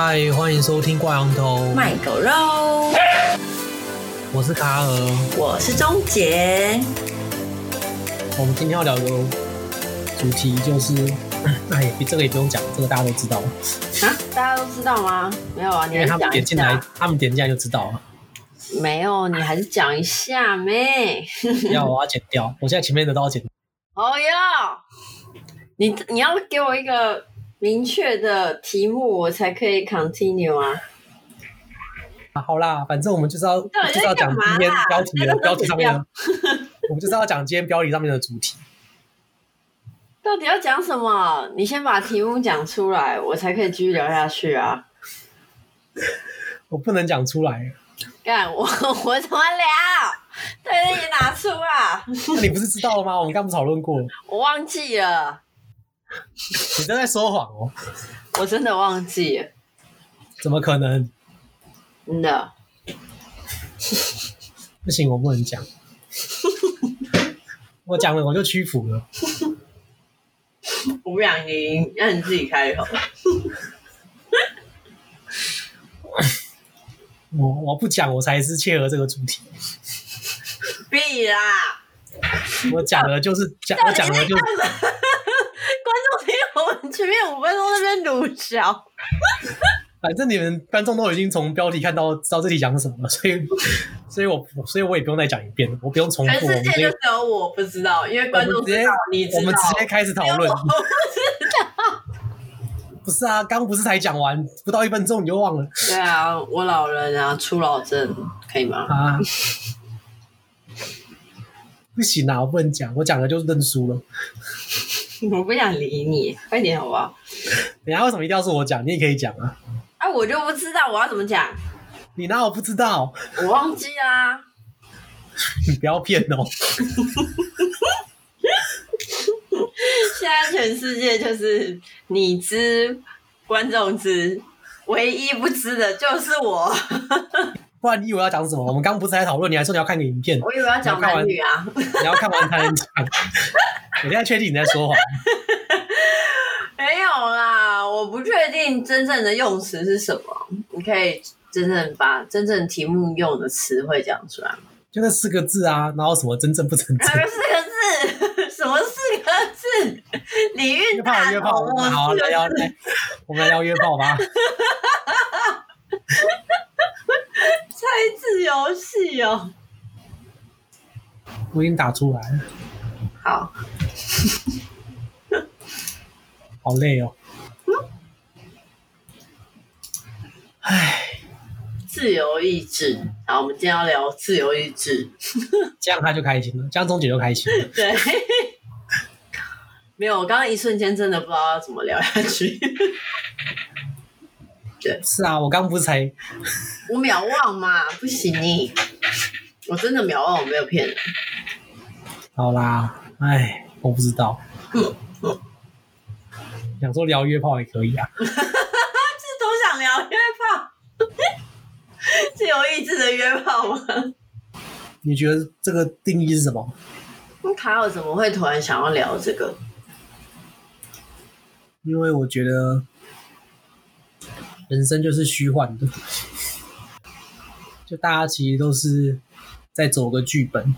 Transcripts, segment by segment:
嗨，欢迎收听挂羊头卖狗肉。我是卡尔，我是钟杰。我们今天要聊的主题就是，哎，这个也不用讲，这个大家都知道。啊，大家都知道吗？没有啊，你因为他们点进来，他们点进来就知道了。没有，你还是讲一下没？要，我要剪掉。我现在前面的都要剪。哦哟，你你要给我一个明确的题目，我才可以 continue 啊。啊，好啦，反正我们就是要就是要讲今天标题的标题上面的，我们就是要讲今天标题上面的主题。到底要讲什么？你先把题目讲出来，我才可以继续聊下去啊。我不能讲出来。干我 我怎么聊？对，你拿出啊！那你不是知道了吗？我们刚不讨论过？我忘记了。你都在说谎哦！我真的忘记了。怎么可能？真的。不行，我不能讲。我讲了，我就屈服了。我不想听，让你自己开口。我我不讲，我才是切合这个主题。必啦！我讲的就是讲，我讲的就是 观众听我们前面五分钟那边鲁小。反正你们观众都已经从标题看到知道这题讲什么了，所以，所以我所以我也不用再讲一遍，我不用重复。全世界就只有我不知道，因为观众知道，你知道，我们直接开始讨论。我不知道。不是啊，刚不是才讲完不到一分钟你就忘了？对啊，我老人啊，初老症可以吗？啊，不行啊，我不能讲，我讲了就认输了。我不想理你，快点好不好？等下为什么一定要是我讲？你也可以讲啊。啊，我就不知道我要怎么讲。你哪有不知道？我忘记啦。你不要骗哦。现在全世界就是你知，观众知，唯一不知的就是我。不然你以为要讲什么？我们刚刚不是在讨论，你还说你要看个影片。我以为要讲男女啊。你要看完才能讲。我现在确定你在说谎。没有啦，我不确定真正的用词是什么。你可以真正把真正题目用的词汇讲出来吗？就那四个字啊，然后什么真正不真正？四个字？什么四个字？李运大约炮，约炮，好，来聊来，我们来聊约炮吧。猜字游戏哦，我已经打出来了。好，好累哦。唉，自由意志。好，我们今天要聊自由意志，这样他就开心了，这样钟姐就开心了。对，没有，我刚刚一瞬间真的不知道要怎么聊下去。对，是啊，我刚不是才我秒忘嘛，不行你，我真的秒忘，我没有骗人。好啦，哎，我不知道，想说聊约炮也可以啊，是都想聊约炮，自由意志的约炮吗？你觉得这个定义是什么？那卡尔怎么会突然想要聊这个？因为我觉得。人生就是虚幻的，就大家其实都是在走个剧本，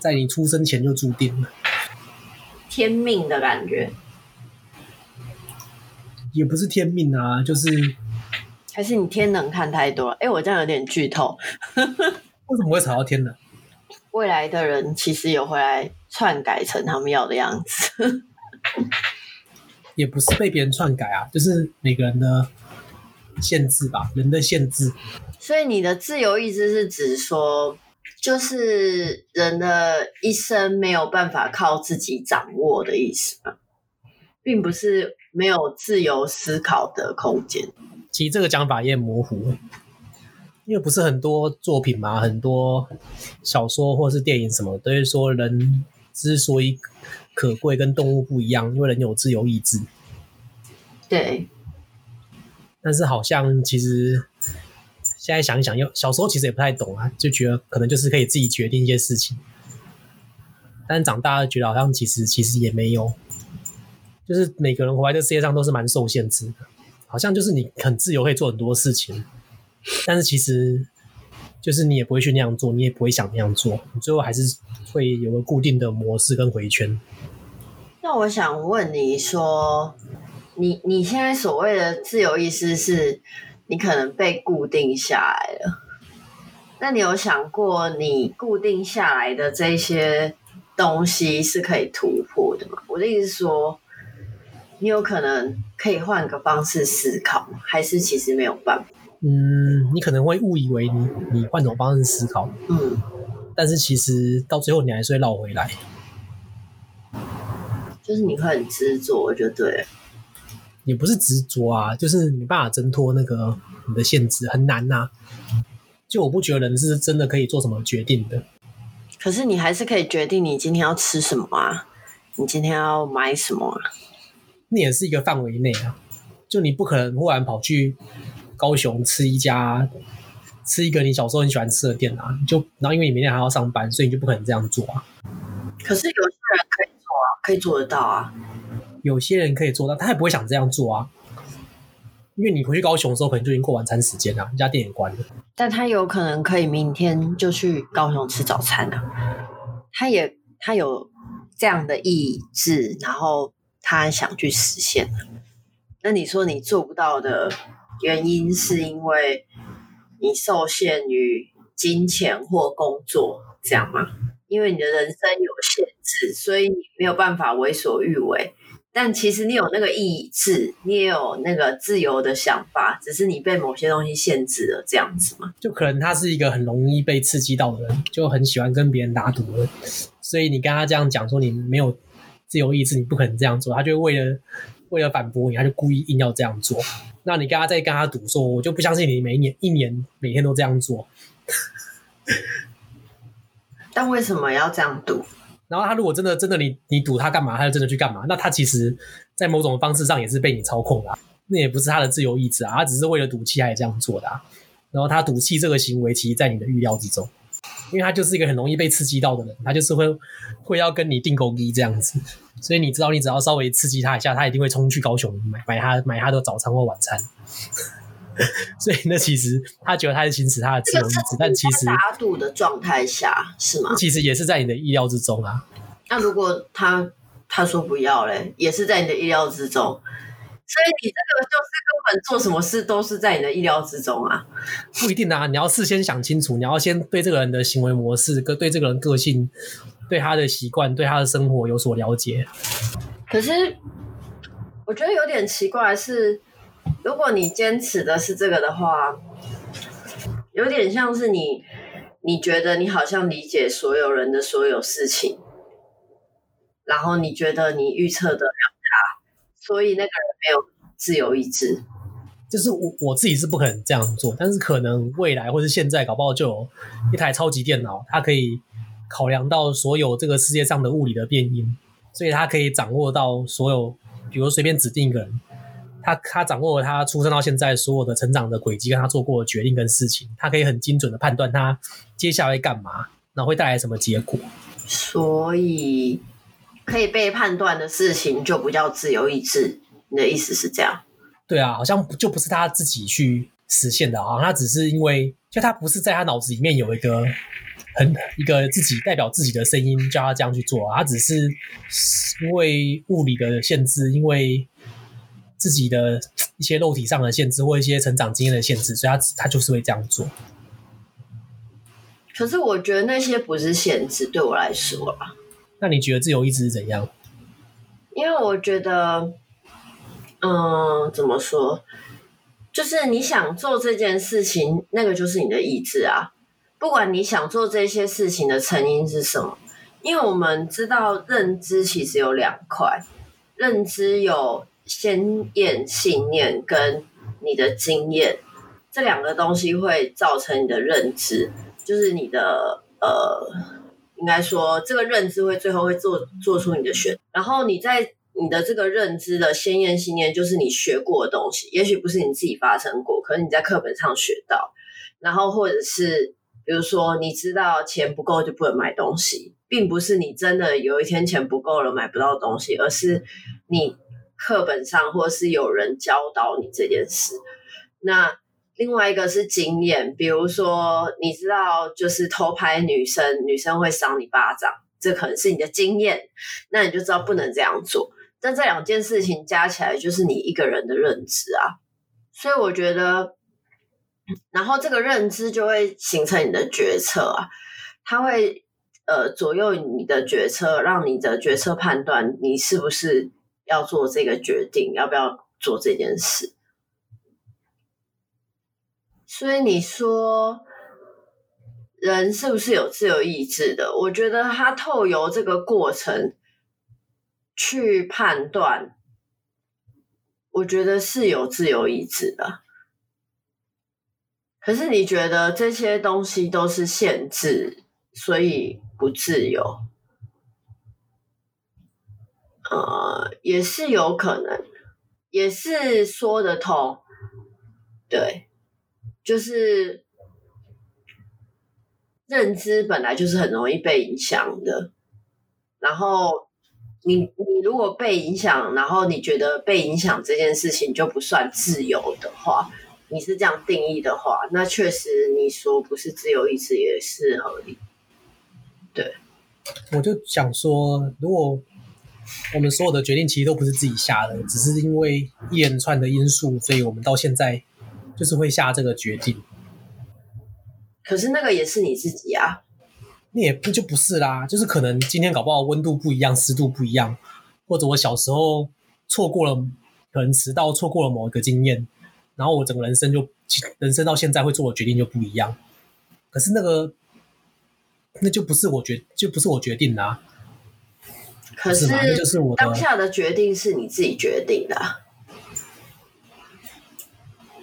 在你出生前就注定了，天命的感觉，也不是天命啊，就是还是你天能看太多了。哎，我这样有点剧透，为什么会吵到天能？未来的人其实有回来篡改成他们要的样子，也不是被别人篡改啊，就是每个人的。限制吧，人的限制。所以你的自由意志是指说，就是人的一生没有办法靠自己掌握的意思吗？并不是没有自由思考的空间。其实这个讲法也很模糊，因为不是很多作品嘛，很多小说或是电影什么都会说，人之所以可贵，跟动物不一样，因为人有自由意志。对。但是好像其实现在想一想，又小时候其实也不太懂啊，就觉得可能就是可以自己决定一些事情。但长大了觉得好像其实其实也没有，就是每个人活在这世界上都是蛮受限制的，好像就是你很自由，可以做很多事情，但是其实就是你也不会去那样做，你也不会想那样做，你最后还是会有个固定的模式跟回圈。那我想问你说，你你现在所谓的自由意识，是你可能被固定下来了。那你有想过，你固定下来的这些东西是可以突破的吗？我的意思是说，你有可能可以换个方式思考，还是其实没有办法？嗯，你可能会误以为你你换种方式思考，嗯，但是其实到最后你还是会绕回来。就是你会很执着，就对了。也不是执着啊，就是没办法挣脱那个你的限制，很难呐、啊。就我不觉得人是真的可以做什么决定的。可是你还是可以决定你今天要吃什么啊，你今天要买什么啊？那也是一个范围内啊。就你不可能忽然跑去高雄吃一家吃一个你小时候很喜欢吃的店啊，就然后因为你明天还要上班，所以你就不可能这样做啊。可是有些人可以做啊。可以做得到啊，有些人可以做到，他也不会想这样做啊，因为你回去高雄的时候，可能就已经过晚餐时间了，人家店也关了。但他有可能可以明天就去高雄吃早餐了，他也他有这样的意志，然后他想去实现。那你说你做不到的原因，是因为你受限于金钱或工作，这样吗？因为你的人生有限制，所以你没有办法为所欲为。但其实你有那个意志，你也有那个自由的想法，只是你被某些东西限制了，这样子嘛。就可能他是一个很容易被刺激到的人，就很喜欢跟别人打赌的。所以你跟他这样讲说你没有自由意志，你不可能这样做，他就为了为了反驳你，他就故意硬要这样做。那你跟他再跟他赌说，我就不相信你每一年一年每天都这样做。但为什么要这样赌？然后他如果真的真的你你赌他干嘛，他就真的去干嘛？那他其实，在某种方式上也是被你操控的，那也不是他的自由意志啊，他只是为了赌气才这样做的啊。然后他赌气这个行为，其实在你的预料之中，因为他就是一个很容易被刺激到的人，他就是会会要跟你钉孤枝这样子，所以你知道，你只要稍微刺激他一下，他一定会冲去高雄买买他买他的早餐或晚餐。所以那其实他觉得他是行使他的自由意志，但其实打赌的状态下是吗？其实也是在你的意料之中啊。那如果他他说不要嘞，也是在你的意料之中。所以你这个就是根本做什么事都是在你的意料之中啊。不一定啊，你要事先想清楚，你要先对这个人的行为模式、跟对这个人个性、对他的习惯、对他的生活有所了解。可是我觉得有点奇怪是。如果你坚持的是这个的话，有点像是你，你觉得你好像理解所有人的所有事情，然后你觉得你预测得了他，所以那个人没有自由意志。就是我我自己是不可能这样做，但是可能未来或是现在搞不好就有一台超级电脑，它可以考量到所有这个世界上的物理的变因，所以它可以掌握到所有，比如随便指定一个人。他他掌握了他出生到现在所有的成长的轨迹，跟他做过的决定跟事情，他可以很精准的判断他接下来会干嘛，然后会带来什么结果。所以可以被判断的事情就不叫自由意志，你的意思是这样？对啊，好像就不是他自己去实现的，好像他只是因为就他不是在他脑子里面有一个很一个自己代表自己的声音叫他这样去做，他只是因为物理的限制，因为。自己的一些肉体上的限制，或一些成长经验的限制，所以他他就是会这样做。可是我觉得那些不是限制，对我来说啊。那你觉得自由意志是怎样？因为我觉得，嗯，怎么说？就是你想做这件事情，那个就是你的意志啊。不管你想做这些事情的成因是什么，因为我们知道认知其实有两块，认知有。先验信念跟你的经验，这两个东西会造成你的认知，就是你的呃，应该说这个认知会最后会做做出你的选。然后你在你的这个认知的先验信念，就是你学过的东西，也许不是你自己发生过，可能你在课本上学到。然后或者是比如说你知道钱不够就不能买东西，并不是你真的有一天钱不够了买不到东西，而是你。课本上或是有人教导你这件事。那另外一个是经验，比如说你知道，就是偷拍女生，女生会赏你巴掌，这可能是你的经验，那你就知道不能这样做。但这两件事情加起来，就是你一个人的认知啊。所以我觉得，然后这个认知就会形成你的决策啊，它会呃左右你的决策，让你的决策判断你是不是要做这个决定，要不要做这件事。所以你说人是不是有自由意志的？我觉得他透由这个过程去判断。我觉得是有自由意志的，可是你觉得这些东西都是限制，所以不自由？呃，也是有可能，也是说得通。对，就是认知本来就是很容易被影响的，然后。你你如果被影响，然后你觉得被影响这件事情就不算自由的话，你是这样定义的话，那确实你说不是自由意志也是合理。对，我就想说，如果我们所有的决定其实都不是自己下的，只是因为一连串的因素，所以我们到现在就是会下这个决定。可是那个也是你自己啊。那也不就不是啦，就是可能今天搞不好温度不一样，湿度不一样，或者我小时候错过了，可能迟到错过了某一个经验，然后我整个人生就人生到现在会做的决定就不一样。可是那个那就不是我决就不是我决定啦啊。可是那就是我当下的决定是你自己决定的，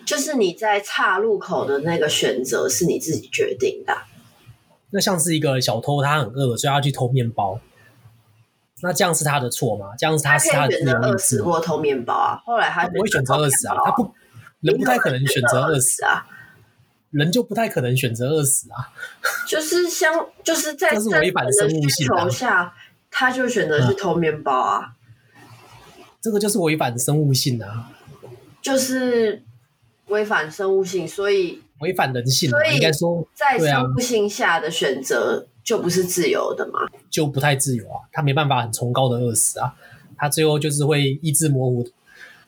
就是你在岔路口的那个选择是你自己决定的。那像是一个小偷，他很饿，所以他去偷面包。那这样是他的错吗？这样是他是他的自由意志。他可以选择饿死或偷面包啊。后来他不会选择饿死啊，他不人不太可能选择饿死啊，人就不太可能选择饿死啊。就是像就是在这是违反生物性的下，他就选择去偷面包啊。这个就是违反生物性啊，就是违反生物性，所以。违反人性，所以应该说，在生物性下的选择就不是自由的嘛？就不太自由啊，他没办法很崇高的饿死啊，他最后就是会意志模糊，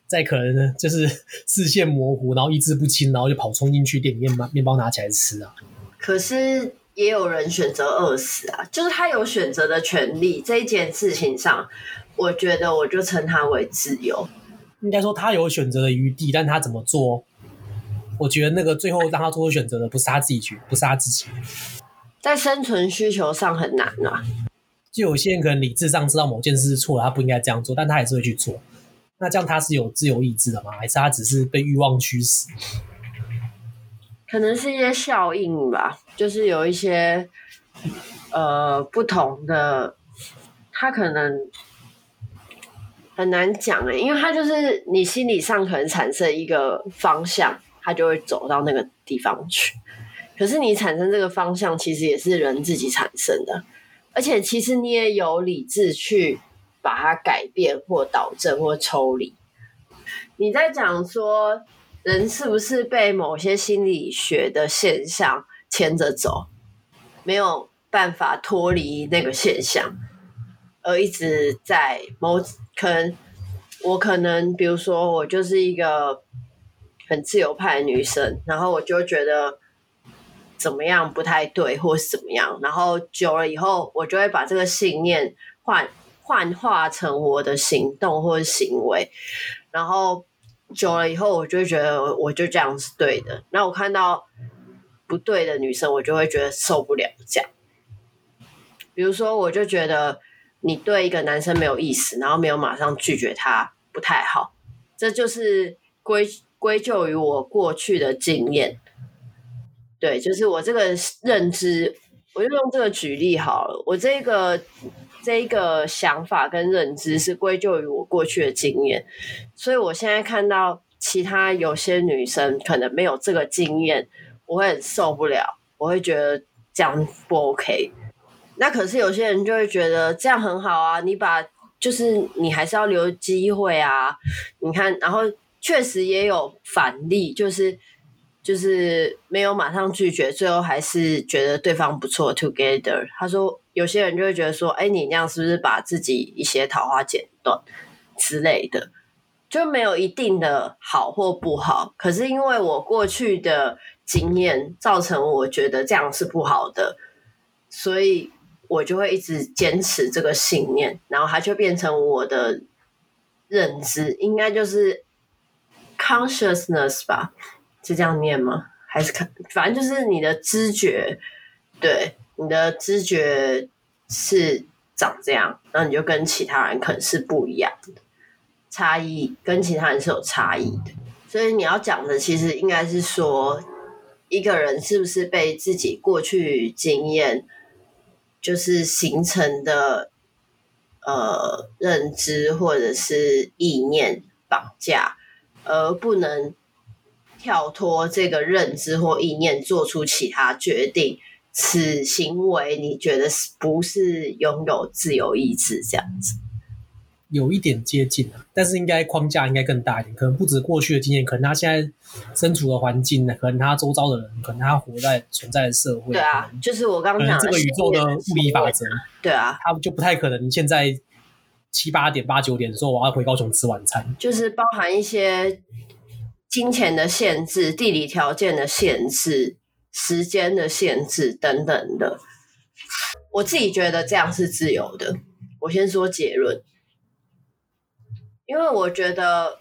再可能就是 视线模糊，然后意志不清，然后就跑冲进去店里面把面包拿起来吃啊。可是也有人选择饿死啊，就是他有选择的权利。这一件事情上，我觉得我就称他为自由。应该说他有选择的余地，但他怎么做？我觉得那个最后让他做出选择的不是他自己去，不是他自己，在生存需求上很难啊。就有些人可能理智上知道某件事是错了，他不应该这样做，但他还是会去做。那这样他是有自由意志的吗？还是他只是被欲望驱使？可能是一些效应吧，就是有一些呃不同的，他可能很难讲诶，因为他就是你心理上可能产生一个方向。他就会走到那个地方去，可是你产生这个方向，其实也是人自己产生的，而且其实你也有理智去把它改变或导正或抽离。你在讲说人是不是被某些心理学的现象牵着走，没有办法脱离那个现象，而一直在某可能我可能比如说我就是一个。很自由派的女生，然后我就觉得怎么样不太对，或是怎么样，然后久了以后，我就会把这个信念换幻化成我的行动或者行为，然后久了以后，我就觉得我就这样是对的。那我看到不对的女生，我就会觉得受不了这样。比如说，我就觉得你对一个男生没有意思，然后没有马上拒绝他，不太好。这就是归。归咎于我过去的经验，对，就是我这个认知，我就用这个举例好了。我这个这个想法跟认知是归咎于我过去的经验，所以我现在看到其他有些女生可能没有这个经验，我会很受不了，我会觉得这样不 OK。那可是有些人就会觉得这样很好啊，你把就是你还是要留机会啊。你看，然后确实也有反例，就是就是没有马上拒绝，最后还是觉得对方不错，together。他说有些人就会觉得说，哎，你那样是不是把自己一些桃花剪断之类的？就没有一定的好或不好。可是因为我过去的经验，造成我觉得这样是不好的，所以。我就会一直坚持这个信念，然后它就变成我的认知，应该就是 consciousness 吧？是这样念吗？还是看，反正就是你的知觉，对，你的知觉是长这样，那你就跟其他人可能是不一样的，差异跟其他人是有差异的。所以你要讲的其实应该是说，一个人是不是被自己过去经验。就是形成的呃认知或者是意念绑架，而不能跳脱这个认知或意念做出其他决定，此行为你觉得是不是拥有自由意志这样子？有一点接近啊，但是应该框架应该更大一点，可能不止过去的经验，可能他现在身处的环境呢，可能他周遭的人，可能他活在存在的社会，对啊，就是我刚刚讲的这个宇宙的物理法则，对啊，他就不太可能现在七八点八九点说我要回高雄吃晚餐，就是包含一些金钱的限制、地理条件的限制、时间的限制等等的。我自己觉得这样是自由的。我先说结论。因为我觉得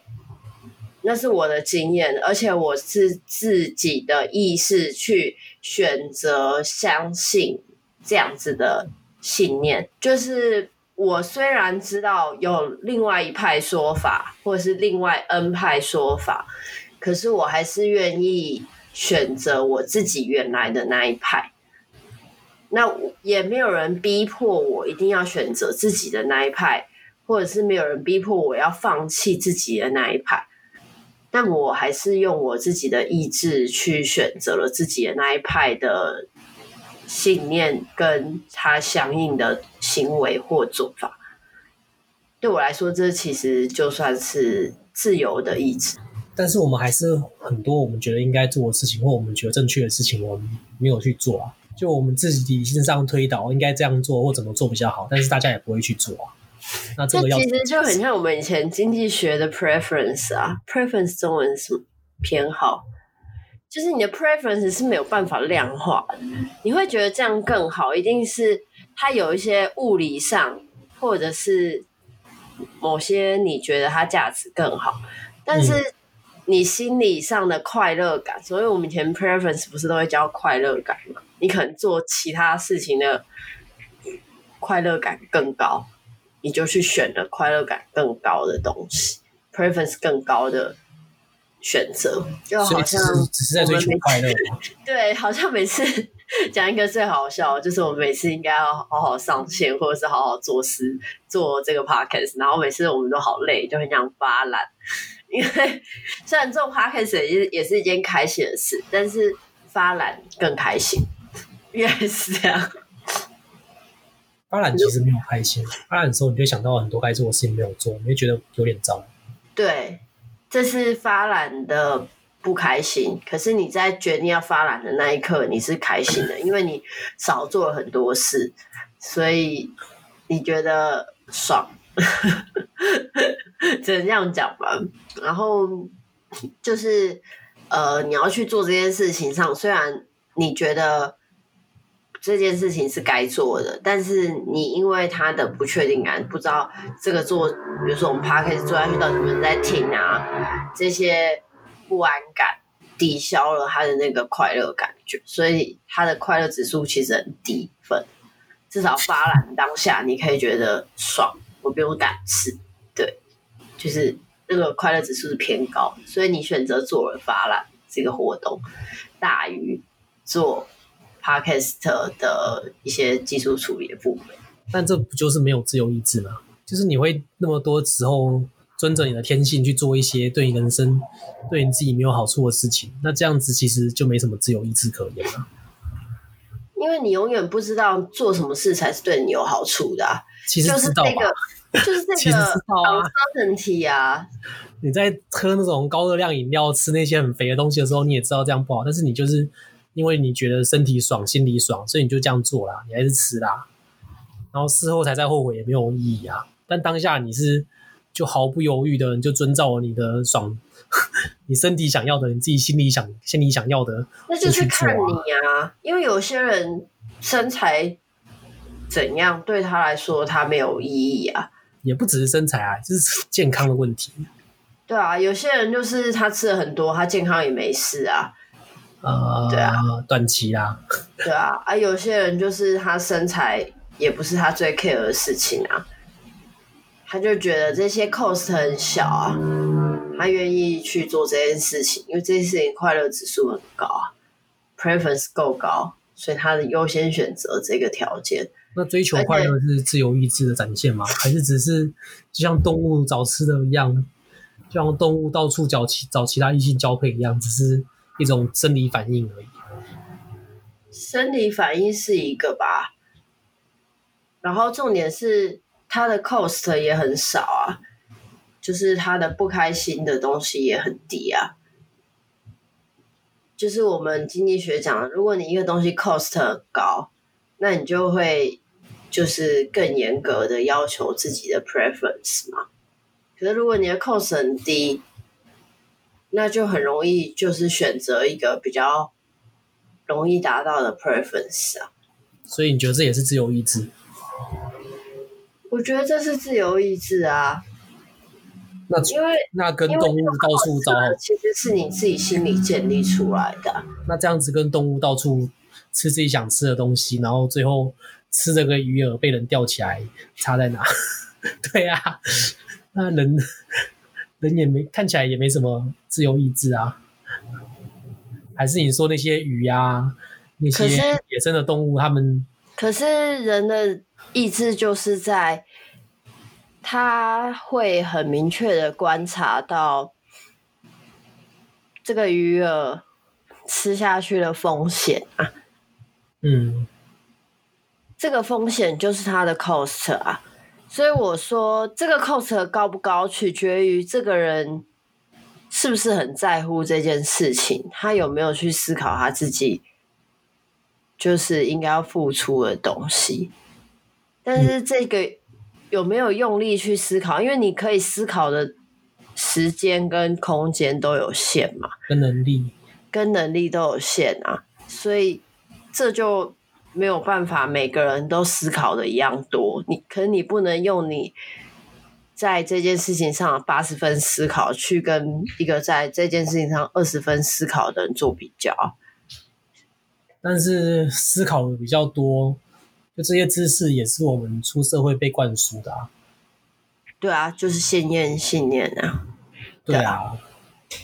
那是我的经验，而且我是自己的意识去选择相信这样子的信念。就是我虽然知道有另外一派说法，或者是另外 N 派说法，可是我还是愿意选择我自己原来的那一派。那也没有人逼迫我一定要选择自己的那一派。或者是没有人逼迫我要放弃自己的那一派，但我还是用我自己的意志去选择了自己的那一派的信念，跟他相应的行为或做法。对我来说，这其实就算是自由的意志。但是我们还是很多我们觉得应该做的事情，或我们觉得正确的事情，我们没有去做啊。就我们自己理性上推导应该这样做或怎么做比较好，但是大家也不会去做啊。那这个其实就很像我们以前经济学的 preference 啊，preference 中文是偏好，就是你的 preference 是没有办法量化的，你会觉得这样更好，一定是它有一些物理上，或者是某些你觉得它价值更好，但是你心理上的快乐感，嗯、所以我们以前 preference 不是都会教快乐感吗？你可能做其他事情的快乐感更高。你就去选了快乐感更高的东西，preference 更高的选择，就好像只是在追求快乐。对，好像每次 讲一个最好笑，就是我们每次应该要好好上线，或者是好好做事做这个 podcast，然后每次我们都好累，就很想发懒。因为虽然做 podcast 也是也是一件开心的事，但是发懒更开心，原来是这样。发懒其实没有开心，发懒的时候你就想到很多该做的事情没有做，你会觉得有点糟。对，这是发懒的不开心。可是你在决定要发懒的那一刻，你是开心的，因为你少做了很多事，所以你觉得爽。只能这样讲吧。然后就是呃，你要去做这件事情上，虽然你觉得。这件事情是该做的，但是你因为他的不确定感，不知道这个做，比如说我们 Podcast 做下去到底有没有人在听啊，这些不安感抵消了他的那个快乐感觉，所以他的快乐指数其实很低分。至少发懒当下你可以觉得爽，我不用胆识，对，就是那个快乐指数是偏高，所以你选择做了发懒这个活动，大于做。Podcast 的一些技术处理的部分，但这不就是没有自由意志吗？就是你会那么多时候遵着你的天性去做一些对你人生、对你自己没有好处的事情，那这样子其实就没什么自由意志可言了。因为你永远不知道做什么事才是对你有好处的啊。其实知道吧？就是那个，就是这个 uncertainty 啊。你在喝那种高热量饮料、吃那些很肥的东西的时候，你也知道这样不好，但是你就是因为你觉得身体爽、心里爽，所以你就这样做啦，你还是吃啦。然后事后才在后悔也没有意义啊。但当下你是就毫不犹豫的，你就遵照你的爽，你身体想要的，你自己心里想、心里想要的，那就是看你啊。因为有些人身材怎样，对他来说他没有意义啊。也不只是身材啊，就是健康的问题。对啊，有些人就是他吃了很多，他健康也没事啊。呃，对啊，短期啊。对啊，啊，有些人就是他身材也不是他最 care 的事情啊，他就觉得这些 cost 很小啊，他愿意去做这件事情，因为这件事情快乐指数很高啊，preference 够高，所以他的优先选择这个条件。那追求快乐是自由意志的展现吗？还是只是就像动物找吃的一样？就像动物到处找其找其他异性交配一样，只是一种生理反应而已。生理反应是一个吧，然后重点是它的 cost 也很少啊，就是它的不开心的东西也很低啊。就是我们经济学讲，如果你一个东西 cost 很高，那你就会就是更严格的要求自己的 preference 嘛。可是，如果你的 cost 很低，那就很容易就是选择一个比较容易达到的 preference 啊。所以你觉得这也是自由意志？我觉得这是自由意志啊。那因为那跟动物到处找，其实是你自己心里建立出来的。那这样子跟动物到处吃自己想吃的东西，然后最后吃这个鱼饵被人钓起来，差在哪？对啊。那人 人也没看起来也没什么自由意志啊，还是你说那些鱼啊，那些野生的动物，他们可是人的意志就是在他会很明确的观察到这个鱼饵吃下去的风险啊，嗯，这个风险就是它的 cost 啊。所以我说，这个 cost 高不高，取决于这个人是不是很在乎这件事情，他有没有去思考他自己就是应该要付出的东西。但是这个有没有用力去思考？因为你可以思考的时间跟空间都有限嘛，跟能力，跟能力都有限啊，所以这就。没有办法，每个人都思考的一样多。你可是你不能用你在这件事情上八十分思考，去跟一个在这件事情上二十分思考的人做比较。但是思考的比较多，就这些知识也是我们出社会被灌输的啊。对啊，就是信念信念啊。对啊，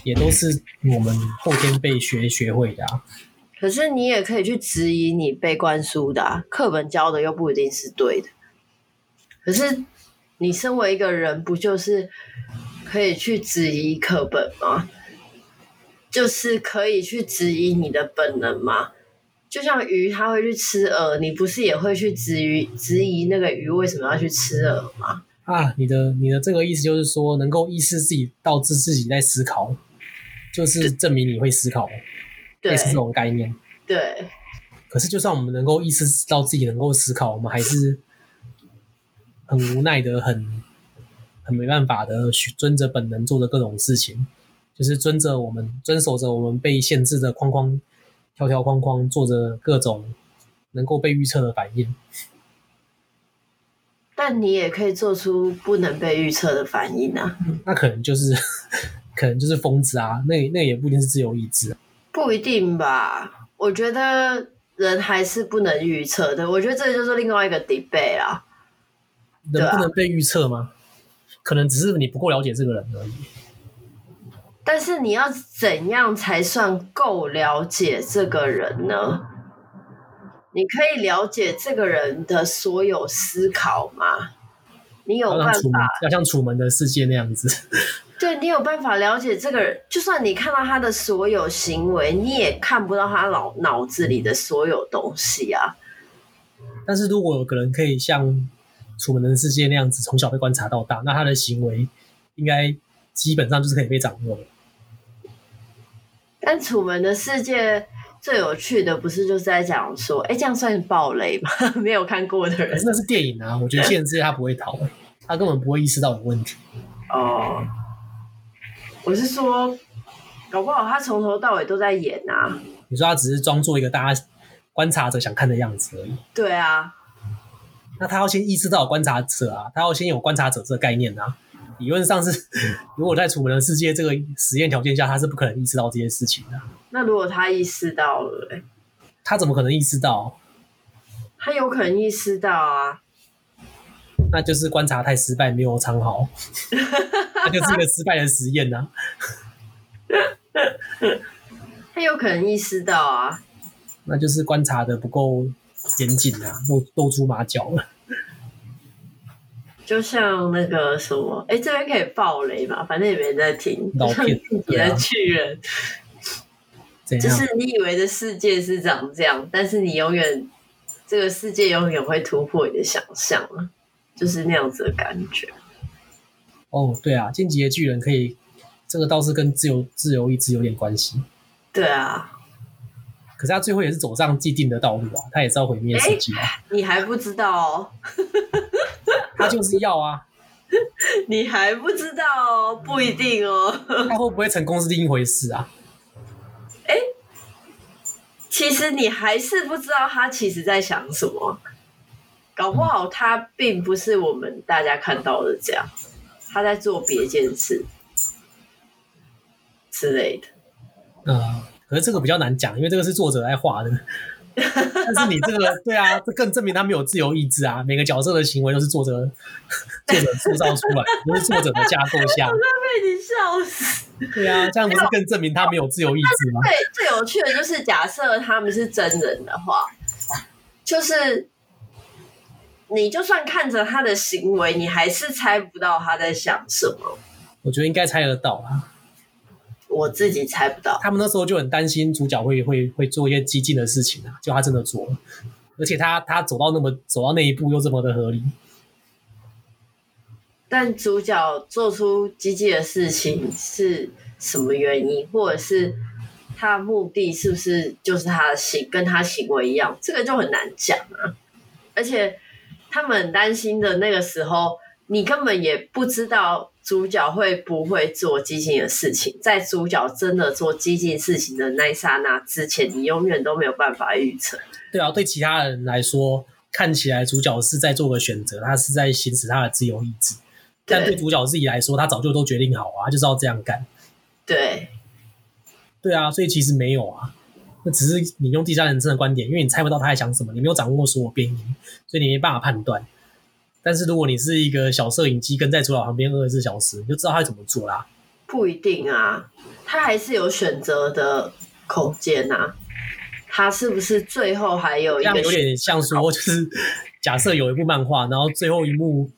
也都是我们后天被学学会的啊。可是你也可以去质疑你被灌输的啊，课本教的又不一定是对的。可是你身为一个人，不就是可以去质疑课本吗？就是可以去质疑你的本能吗？就像鱼，它会去吃饵，你不是也会去质疑质疑那个鱼为什么要去吃饵吗？啊，你的你的这个意思就是说，能够意识自己导致自己在思考，就是证明你会思考。类似这种概念，对。可是，就算我们能够意识到自己能够思考，我们还是很无奈的、很很没办法的，去遵着本能做的各种事情，就是遵着我们遵守着我们被限制的框框、条条框框，做着各种能够被预测的反应。但你也可以做出不能被预测的反应啊！那可能就是可能就是疯子啊！那那也不一定是自由意志啊。不一定吧，我觉得人还是不能预测的。我觉得这就是另外一个 debate 啊。人不能被预测吗？啊？可能只是你不够了解这个人而已。但是你要怎样才算够了解这个人呢？你可以了解这个人的所有思考吗？你有办法？要像楚门的世界那样子。对，你有办法了解这个人，就算你看到他的所有行为，你也看不到他脑脑子里的所有东西啊。但是如果有个人可以像《楚门的世界》那样子从小被观察到大，那他的行为应该基本上就是可以被掌握的。但《楚门的世界》最有趣的不是就是在讲说，哎，这样算是暴雷吗？没有看过的人，那是电影啊。我觉得现实世界他不会逃，他根本不会意识到有问题。哦，我是说，搞不好他从头到尾都在演啊。你说他只是装作一个大家观察者想看的样子而已。对啊，那他要先意识到有观察者啊，他要先有观察者这个概念啊。理论上是，如果在楚门的世界这个实验条件下，他是不可能意识到这些事情的。那如果他意识到了嘞？他怎么可能意识到？他有可能意识到啊。那就是观察太失败，没有藏好，那就是一个失败的实验呐、啊。他有可能意识到啊。那就是观察的不够严谨啊，露露出马脚了。就像那个什么，哎、欸，这边可以爆雷嘛？反正也没人在听。老片，你的巨人，就是你以为的世界是长这样，但是你永远这个世界永远会突破你的想象，就是那样子的感觉。哦，对啊，进击的巨人可以，这个倒是跟自由自由意志有点关系。对啊。可是他最后也是走上既定的道路啊，他也是要毁灭世界。你还不知道哦？他就是要啊！你还不知道哦？不一定哦。他会不会成功是另一回事啊？哎，其实你还是不知道他其实在想什么。搞不好他并不是我们大家看到的这样，他在做别件事之类的。嗯。可是这个比较难讲，因为这个是作者来画的。但是你这个，对啊，这更证明他没有自由意志啊！每个角色的行为都是作者 作者塑造出来，都是作者的架构下。我快被你笑死！对啊，这样不是更证明他没有自由意志吗？对最有趣的就是，假设他们是真人的话，就是你就算看着他的行为，你还是猜不到他在想什么。我觉得应该猜得到啊。我自己猜不到，他们那时候就很担心主角会会会做一些激进的事情啊，就他真的做了，而且他他走到那么走到那一步又这么的合理。但主角做出激进的事情是什么原因，或者是他的目的是不是就是他的行跟他行为一样，这个就很难讲啊。而且他们很担心的那个时候，你根本也不知道。主角会不会做激进的事情？在主角真的做激进事情的那一刹那之前，你永远都没有办法预测。对啊，对其他人来说，看起来主角是在做个选择，他是在行使他的自由意志。但对主角自己来说，他早就都决定好啊，就是要这样干。对，对啊，所以其实没有啊，那只是你用第三人称的观点，因为你猜不到他在想什么，你没有掌握所有变因，所以你没办法判断。但是如果你是一个小摄影机跟在主角旁边二十四小时，你就知道他怎么做啦。不一定啊，他还是有选择的空间啊。他是不是最后还有一个？有点像说，就是假设有一部漫画，然后最后一幕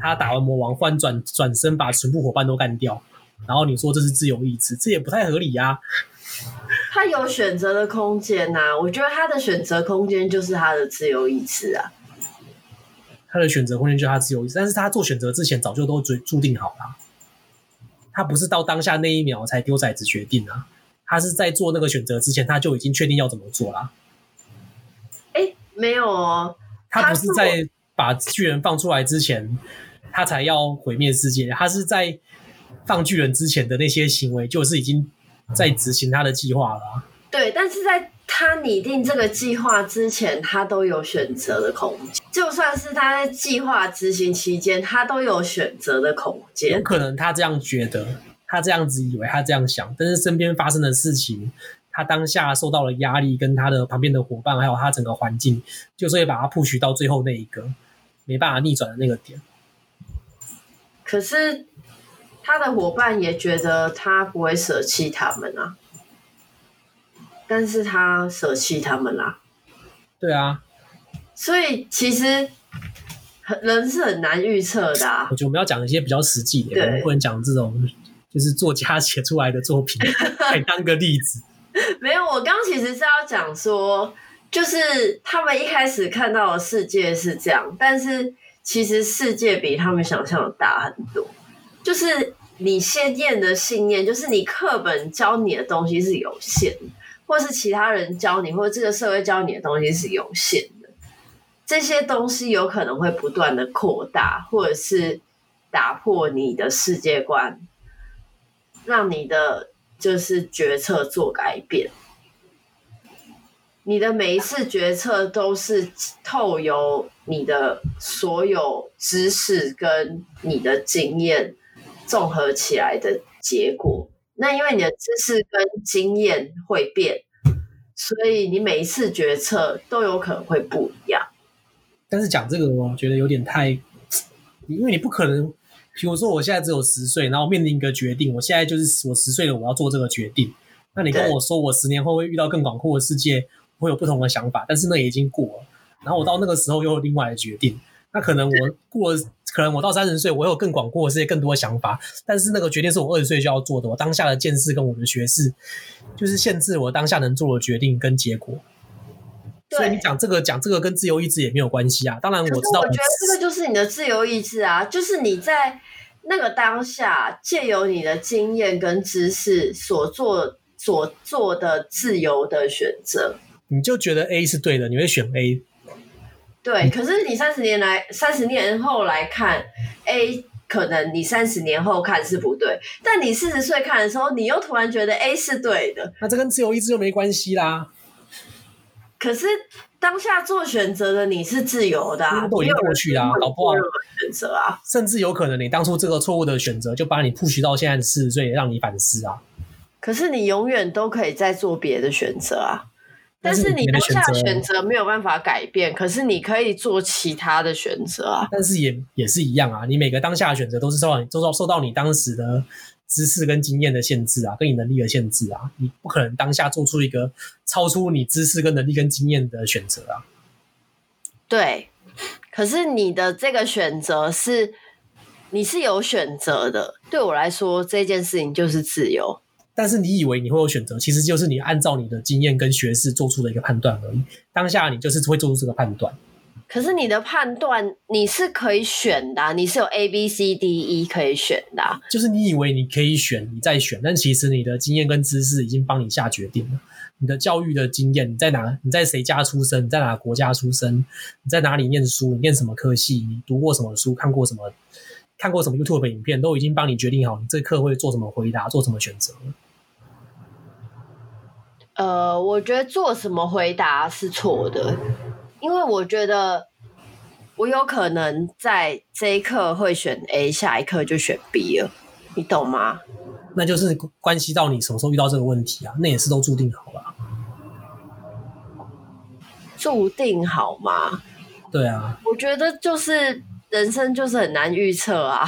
他打完魔王，忽然转转身把全部伙伴都干掉，然后你说这是自由意志，这也不太合理呀、啊。他有选择的空间呐、啊，我觉得他的选择空间就是他的自由意志啊。他的选择空间就是他自由意志，但是他做选择之前早就都注注定好了。他不是到当下那一秒才丢骰子决定啊，他是在做那个选择之前他就已经确定要怎么做了。哎，没有哦，他不是在把巨人放出来之前，他才要毁灭世界。他是在放巨人之前的那些行为，就是已经在执行他的计划了。对，但是在。他拟定这个计划之前，他都有选择的空间。就算是他在计划执行期间，他都有选择的空间。有可能他这样觉得，他这样子以为，他这样想，但是身边发生的事情，他当下受到了压力，跟他的旁边的伙伴，还有他整个环境，就是会把他 push 到最后那一个没办法逆转的那个点。可是他的伙伴也觉得他不会舍弃他们啊。但是他舍弃他们啦，对啊，所以其实人是很难预测的啊。我觉得我们要讲一些比较实际的，我们不能讲这种就是作家写出来的作品 来当个例子。没有，我刚其实是要讲说，就是他们一开始看到的世界是这样，但是其实世界比他们想象的大很多。就是你先验的信念，就是你课本教你的东西是有限的，或是其他人教你，或者这个社会教你的东西是有限的。这些东西有可能会不断的扩大，或者是打破你的世界观，让你的就是决策做改变。你的每一次决策都是透由你的所有知识跟你的经验综合起来的结果。那因为你的知识跟经验会变，所以你每一次决策都有可能会不一样。但是讲这个，我觉得有点太，因为你不可能，比如说我现在只有十岁，然后面临一个决定，我现在就是我十岁了，我要做这个决定。那你跟我说，我十年后会遇到更广阔的世界，会有不同的想法，但是那已经过了。然后我到那个时候又有另外的决定，那可能我过了，可能我到三十岁，我有更广阔的世界，更多的想法，但是那个决定是我二十岁就要做的，我当下的见识跟我的学识，就是限制我当下能做的决定跟结果。所以你讲这个讲这个跟自由意志也没有关系啊。当然我知道，我觉得这个就是你的自由意志啊，就是你在那个当下借由你的经验跟知识所做所做的自由的选择，你就觉得 A 是对的，你会选 A。对，可是你三十年来三十年后来看 A，可能你三十年后看是不对，但你四十岁看的时候，你又突然觉得 A 是对的。那这跟自由意志就没关系啦。可是当下做选择的你是自由的啊，都已经过去啊，搞不好选择啊，甚至有可能你当初这个错误的选择就把你 push 到现在的四十岁，让你反思啊。可是你永远都可以再做别的选择啊，但是你当下选择没有办法改变，可是你可以做其他的选择啊。但是也也是一样啊，你每个当下的选择都是受到你，都受受到你当时的。知识跟经验的限制啊，跟你能力的限制啊，你不可能当下做出一个超出你知识跟能力跟经验的选择啊。对，可是你的这个选择是你是有选择的。对我来说，这件事情就是自由。但是你以为你会有选择，其实就是你按照你的经验跟学识做出的一个判断而已。当下你就是会做出这个判断。可是你的判断你是可以选的啊，你是有 A B C D E 可以选的啊。就是你以为你可以选，你再选，但其实你的经验跟知识已经帮你下决定了。你的教育的经验，你在哪？你在谁家出生？你在哪个国家出生？你在哪里念书？你念什么科系？你读过什么书？看过什么？看过什么 YouTube 影片？都已经帮你决定好，你这课会做什么回答，做什么选择。呃，我觉得做什么回答是错的。因为我觉得我有可能在这一刻会选 A，下一刻就选 B 了，你懂吗？那就是关系到你什么时候遇到这个问题啊？那也是都注定好了。注定好吗？对啊。我觉得就是人生就是很难预测啊，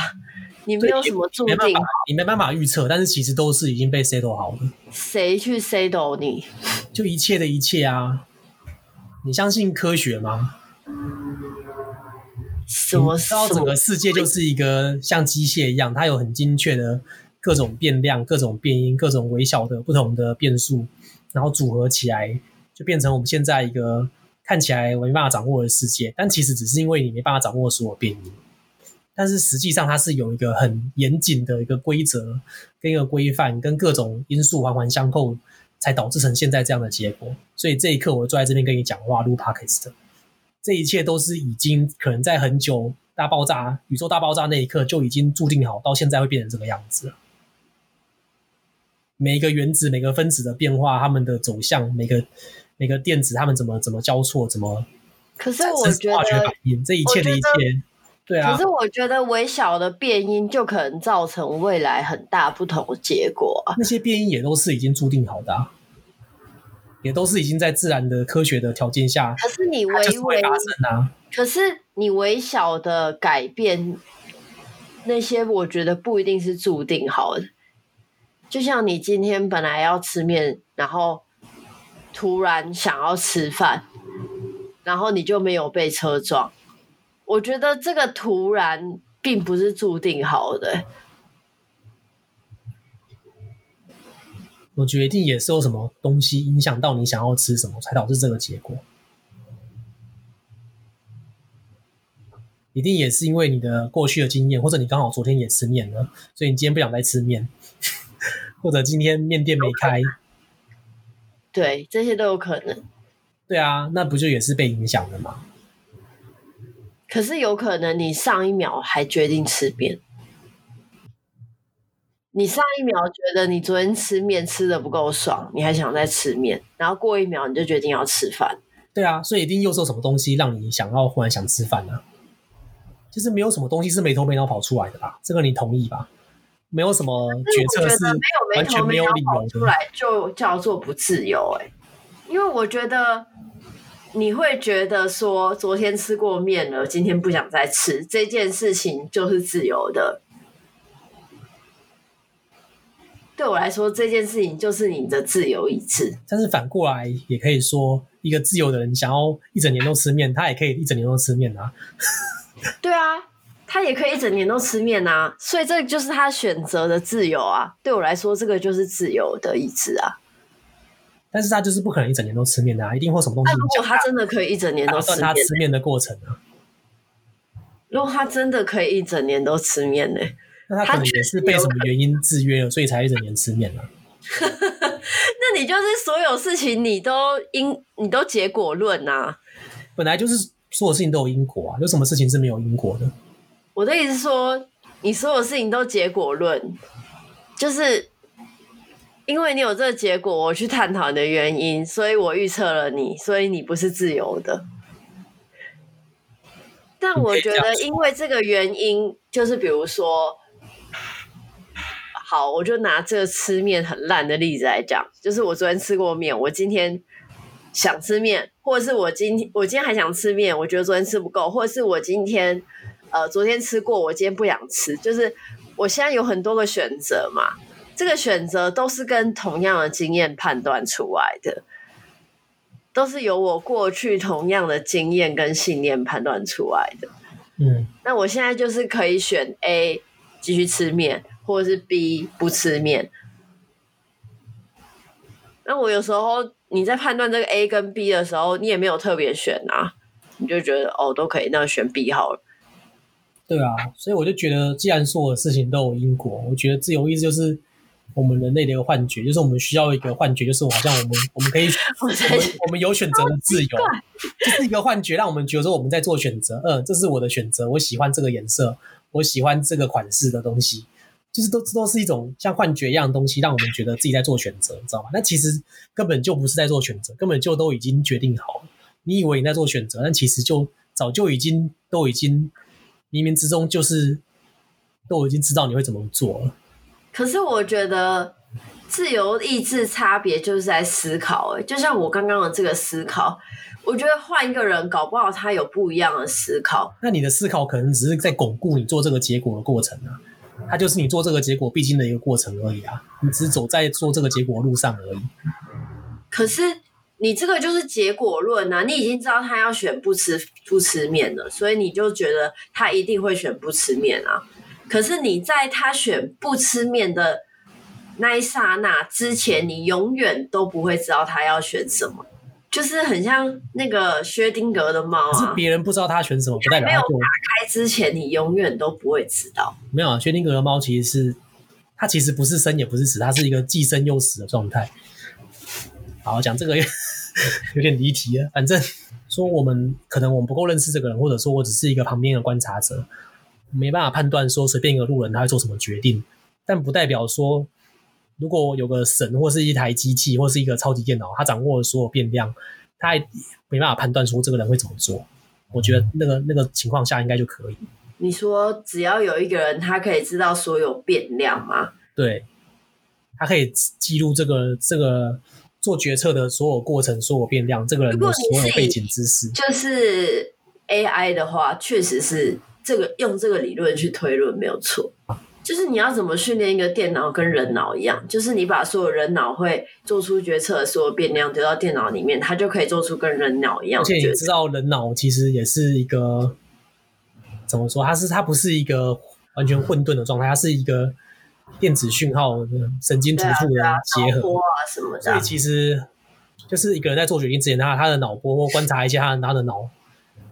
你没有什么注定好，你没办法预测，但是其实都是已经被 settle 好了。谁去 settle 你？就一切的一切啊。你相信科学吗？什么？知道整个世界就是一个像机械一样，它有很精确的各种变量、各种变音、各种微小的不同的变数，然后组合起来，就变成我们现在一个看起来我没办法掌握的世界。但其实只是因为你没办法掌握所有变因，但是实际上它是有一个很严谨的一个规则跟一个规范，跟各种因素环环相扣。才导致成现在这样的结果，所以这一刻我坐在这边跟你讲话录 podcast，这一切都是已经可能在很久大爆炸、宇宙大爆炸那一刻就已经注定好，到现在会变成这个样子了。每一个原子、每个分子的变化，它们的走向，每个每个电子，他们怎么怎么交错，怎么？可是我觉得化学反应，这一切的一切，对啊。可是我觉得微小的变音就可能造成未来很大不同的结果啊。那些变音也都是已经注定好的啊。也都是已经在自然的科学的条件下，可是你微微发生啊，可是你微小的改变，那些我觉得不一定是注定好的。就像你今天本来要吃面，然后突然想要吃饭，然后你就没有被车撞。我觉得这个突然并不是注定好的。我觉得一定也是有什么东西影响到你想要吃什么，才导致这个结果。一定也是因为你的过去的经验，或者你刚好昨天也吃面了，所以你今天不想再吃面，或者今天面店没开。对，这些都有可能。对啊，那不就也是被影响了吗？可是有可能你上一秒还决定吃面，你上一秒觉得你昨天吃面吃的不够爽，你还想再吃面，然后过一秒你就决定要吃饭。对啊，所以一定又是有什么东西让你想要忽然想吃饭呢、啊？就是没有什么东西是没头没脑跑出来的吧？这个你同意吧？没有什么决策是完全没有理由出来就叫做不自由哎、欸，因为我觉得。你会觉得说，昨天吃过面了，今天不想再吃，这件事情就是自由的。对我来说，这件事情就是你的自由意志。但是反过来也可以说，一个自由的人想要一整年都吃面，他也可以一整年都吃面啊。对啊，他也可以一整年都吃面啊，所以这就是他选择的自由啊。对我来说，这个就是自由的意志啊。但是他就是不可能一整年都吃面的啊，一定会什么东西。如果他真的可以一整年都吃面，他吃面的过程啊。如果他真的可以一整年都吃面呢？那他可能也是被什么原因制约了，所以才一整年吃面了。那你就是所有事情你都因你都结果论啊？本来就是所有事情都有因果啊，有什么事情是没有因果的？我的意思是说，你所有事情都结果论，就是。因为你有这个结果，我去探讨你的原因，所以我预测了你，所以你不是自由的。但我觉得，因为这个原因，就是比如说，好，我就拿这个吃面很烂的例子来讲，就是我昨天吃过面，我今天想吃面，或者是我今天我今天还想吃面，我觉得昨天吃不够，或者是我今天呃昨天吃过，我今天不想吃，就是我现在有很多个选择嘛。这个选择都是跟同样的经验判断出来的，都是由我过去同样的经验跟信念判断出来的。嗯，那我现在就是可以选 A 继续吃面，或者是 B 不吃面。那我有时候你在判断这个 A 跟 B 的时候，你也没有特别选啊，你就觉得哦都可以，那选 B 好了。对啊，所以我就觉得，既然所有事情都有因果，我觉得自由意志就是。我们人类的一个幻觉，就是我们需要一个幻觉，就是好像我们我们可以，我们我们有选择的自由，就是一个幻觉，让我们觉得说我们在做选择。嗯，这是我的选择，我喜欢这个颜色，我喜欢这个款式的东西，就是都都是一种像幻觉一样的东西，让我们觉得自己在做选择，你知道吗？那其实根本就不是在做选择，根本就都已经决定好了。你以为你在做选择，但其实就早就已经都已经冥冥之中就是都已经知道你会怎么做了。可是我觉得自由意志差别就是在思考，哎，就像我刚刚的这个思考，我觉得换一个人搞不好他有不一样的思考。那你的思考可能只是在巩固你做这个结果的过程啊，它就是你做这个结果必经的一个过程而已啊，你只是走在做这个结果的路上而已。可是你这个就是结果论啊，你已经知道他要选不吃不吃面了，所以你就觉得他一定会选不吃面啊。可是你在他选不吃面的那一刹那之前，你永远都不会知道他要选什么，就是很像那个薛丁格的猫啊。是别人不知道他选什么，不代表他没有打开之前，你永远都不会知道。没有啊，薛丁格的猫其实是它其实不是生也不是死，它是一个既生又死的状态。好，讲这个 有点离题了。反正说我们可能我们不够认识这个人，或者说我只是一个旁边的观察者。没办法判断说随便一个路人他会做什么决定，但不代表说如果有个神或是一台机器或是一个超级电脑，他掌握了所有变量，他也没办法判断说这个人会怎么做。我觉得那个那个情况下应该就可以。你说只要有一个人他可以知道所有变量吗？对，他可以记录这个这个做决策的所有过程、所有变量，这个人的所有背景知识。就是 AI 的话，确实是。这个用这个理论去推论没有错，就是你要怎么训练一个电脑跟人脑一样，就是你把所有人脑会做出决策的所有变量丢到电脑里面，它就可以做出跟人脑一样。而且你知道，人脑其实也是一个怎么说？它是它不是一个完全混沌的状态，它是一个电子讯号、神经突触的结合啊，啊什么的。所以其实就是一个人在做决定之前，他他的脑波或观察一下他他的脑，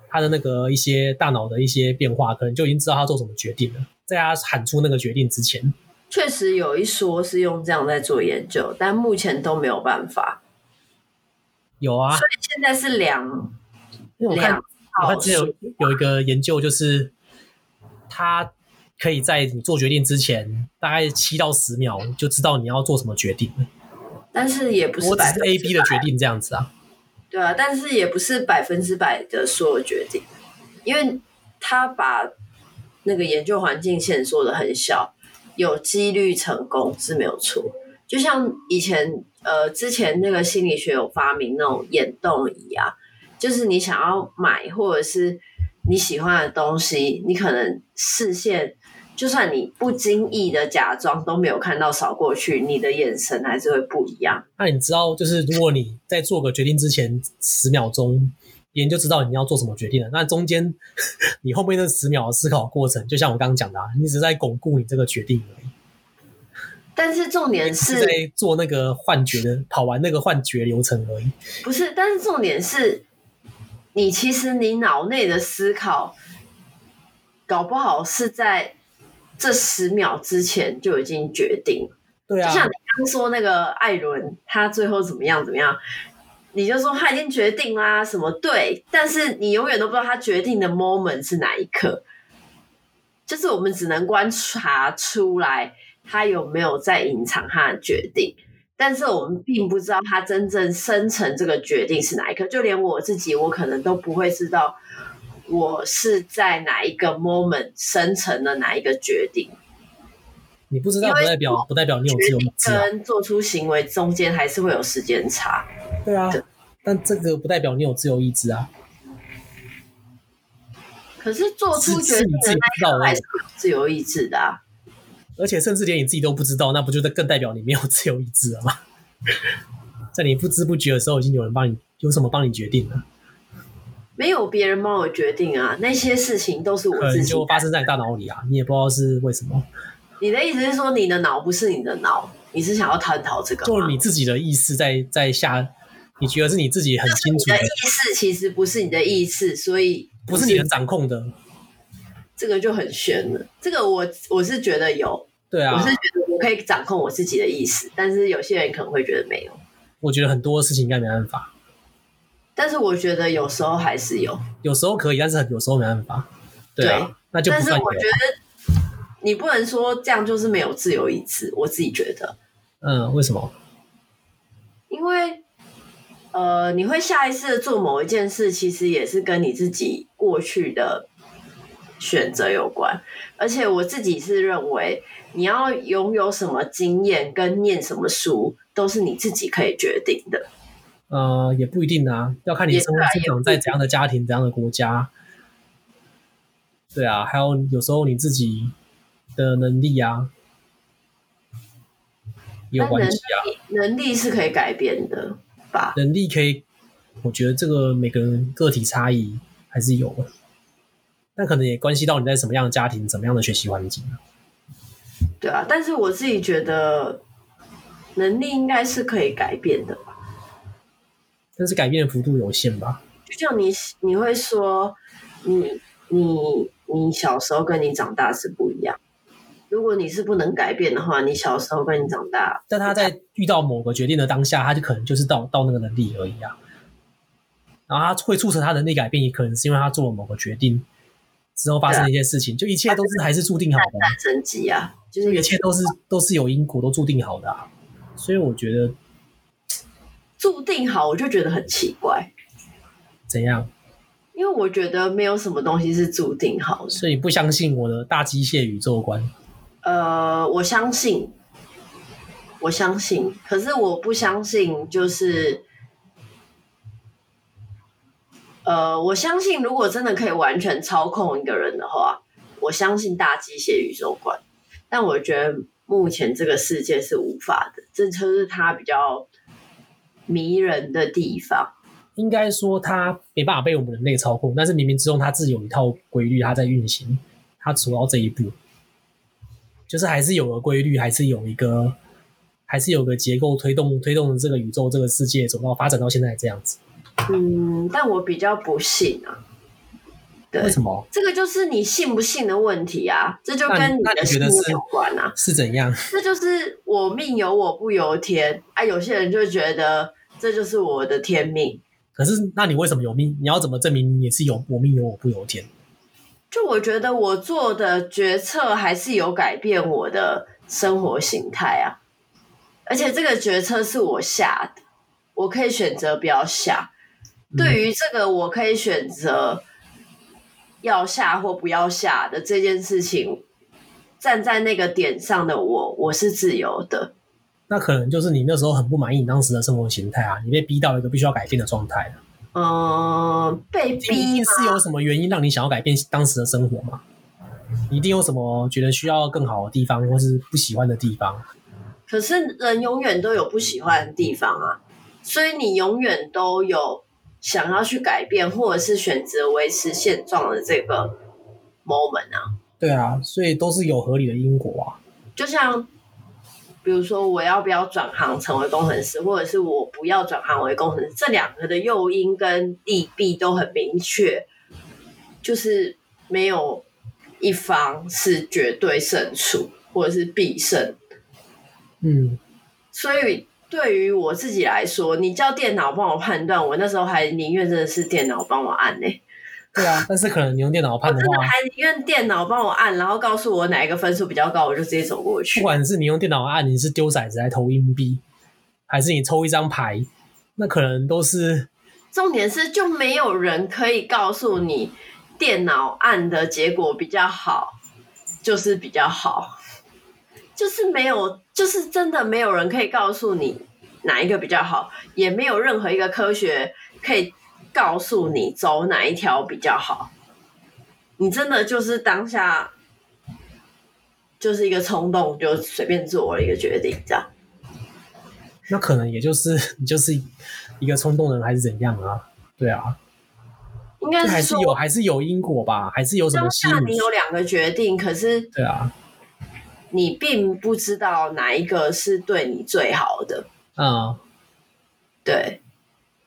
他的那个一些大脑的一些变化，可能就已经知道他做什么决定了。在他喊出那个决定之前，确实有一说是用这样在做研究，但目前都没有办法。有啊，所以现在是两，因为我看我看之前有有一个研究，就是他可以在你做决定之前，大概七到十秒就知道你要做什么决定。但是也不是，我只是 A B 的决定这样子啊。对啊，但是也不是百分之百的所有决定，因为他把那个研究环境限缩的很小，有几率成功是没有错。就像以前呃之前那个心理学有发明那种眼动仪啊，就是你想要买或者是你喜欢的东西，你可能视线。就算你不经意的假装都没有看到扫过去，你的眼神还是会不一样。那你知道，就是如果你在做个决定之前十秒钟，别人就知道你要做什么决定了。那中间 你后面那十秒的思考过程，就像我刚刚讲的，啊，你只是在巩固你这个决定而已。但是重点是，是在做那个幻觉的，跑完那个幻觉流程而已。不是，但是重点是，你其实你脑内的思考，搞不好是在。这十秒之前就已经决定了，对啊，就像你刚说那个艾伦，他最后怎么样怎么样，你就说他已经决定啦，什么对，但是你永远都不知道他决定的 moment 是哪一刻，就是我们只能观察出来他有没有在隐藏他的决定，但是我们并不知道他真正生成这个决定是哪一刻，就连我自己，我可能都不会知道。我是在哪一个 moment 生成了哪一个决定？你不知道不代表不代表你有自由意志啊。跟做出行为中间还是会有时间差。对啊，但这个不代表你有自由意志啊。可是做出决定的还是有自由意志的啊。而且甚至连你自己都不知道，那不就更代表你没有自由意志了吗？在你不知不觉的时候，已经有人帮你，有什么帮你决定了？没有别人帮我决定啊，那些事情都是我自己就发生在你大脑里啊，你也不知道是为什么。你的意思是说，你的脑不是你的脑？你是想要探讨这个？就你自己的意识在在下，你觉得是你自己很清楚的。你的意识其实不是你的意识，所以不是，不是你能掌控的。这个就很悬了。这个我我是觉得有，对啊，我是觉得我可以掌控我自己的意识，但是有些人可能会觉得没有。我觉得很多事情应该没办法。但是我觉得有时候还是有，有时候可以，但是有时候没办法。对那就不算。但是我觉得你不能说这样就是没有自由意志，我自己觉得。嗯，为什么？因为呃，你会下意识的做某一件事，其实也是跟你自己过去的选择有关。而且我自己是认为，你要拥有什么经验跟念什么书，都是你自己可以决定的。呃，也不一定啊，要看你生长在怎样的家庭、怎样的国家。对啊，还有有时候你自己的能力啊，有关系啊。能力是可以改变的吧？能力可以，我觉得这个每个人个体差异还是有的，但可能也关系到你在什么样的家庭、怎么样的学习环境。对啊，但是我自己觉得能力应该是可以改变的吧。但是改变的幅度有限吧？就像你，你会说，你你你小时候跟你长大是不一样。如果你是不能改变的话，你小时候跟你长大，但他在遇到某个决定的当下，他就可能就是到到那个能力而已啊。然后他会促成他能力改变，也可能是因为他做了某个决定之后发生的一些事情，就一切都是还是注定好的。升级啊，就是一切都是都是有因果，都注定好的啊。所以我觉得。注定好，我就觉得很奇怪。怎样？因为我觉得没有什么东西是注定好的。所以你不相信我的大机械宇宙观？呃，我相信，我相信。可是我不相信，就是，呃，我相信如果真的可以完全操控一个人的话，我相信大机械宇宙观。但我觉得目前这个世界是无法的，这就是它比较。迷人的地方，应该说它没办法被我们人类操控，但是冥冥之中它自己有一套规律，它在运行，它走到这一步，就是还是有个规律，还是有一个，还是有个结构推动推动这个宇宙这个世界走到发展到现在这样子。嗯，但我比较不信啊。对，为什么？这个就是你信不信的问题啊，这就跟你的信念有关啊。是怎样？这就是我命由我不由天啊。有些人就觉得这就是我的天命。可是，那你为什么有命？你要怎么证明你是有我命由我不由天？就我觉得我做的决策还是有改变我的生活形态啊，而且这个决策是我下的，我可以选择不要下。嗯、对于这个，我可以选择。要下或不要下的这件事情，站在那个点上的我，我是自由的。那可能就是你那时候很不满意你当时的生活形态啊，你被逼到一个必须要改变的状态了。嗯、呃，被逼是有什么原因让你想要改变当时的生活吗？一定有什么觉得需要更好的地方，或是不喜欢的地方？可是人永远都有不喜欢的地方啊，所以你永远都有。想要去改变，或者是选择维持现状的这个 moment 啊，对啊，所以都是有合理的因果啊。就像比如说，我要不要转行成为工程师，或者是我不要转行为工程师，这两个的诱因跟利弊都很明确，就是没有一方是绝对胜出，或者是必胜。嗯，所以。对于我自己来说，你叫电脑帮我判断，我那时候还宁愿真的是电脑帮我按呢、欸。对啊，但是可能你用电脑判的话，我还宁愿电脑帮我按，然后告诉我哪一个分数比较高，我就直接走过去。不管是你用电脑按，你是丢骰子来投硬币，还是你抽一张牌，那可能都是。重点是就没有人可以告诉你电脑按的结果比较好，就是比较好。就是没有，就是真的没有人可以告诉你哪一个比较好，也没有任何一个科学可以告诉你走哪一条比较好。你真的就是当下就是一个冲动，就随便做了一个决定，这样。那可能也就是你 就是一个冲动的人，还是怎样啊？对啊，应该是还是有，还是有因果吧？还是有什么？当下你有两个决定，可是对啊。你并不知道哪一个是对你最好的。嗯，对。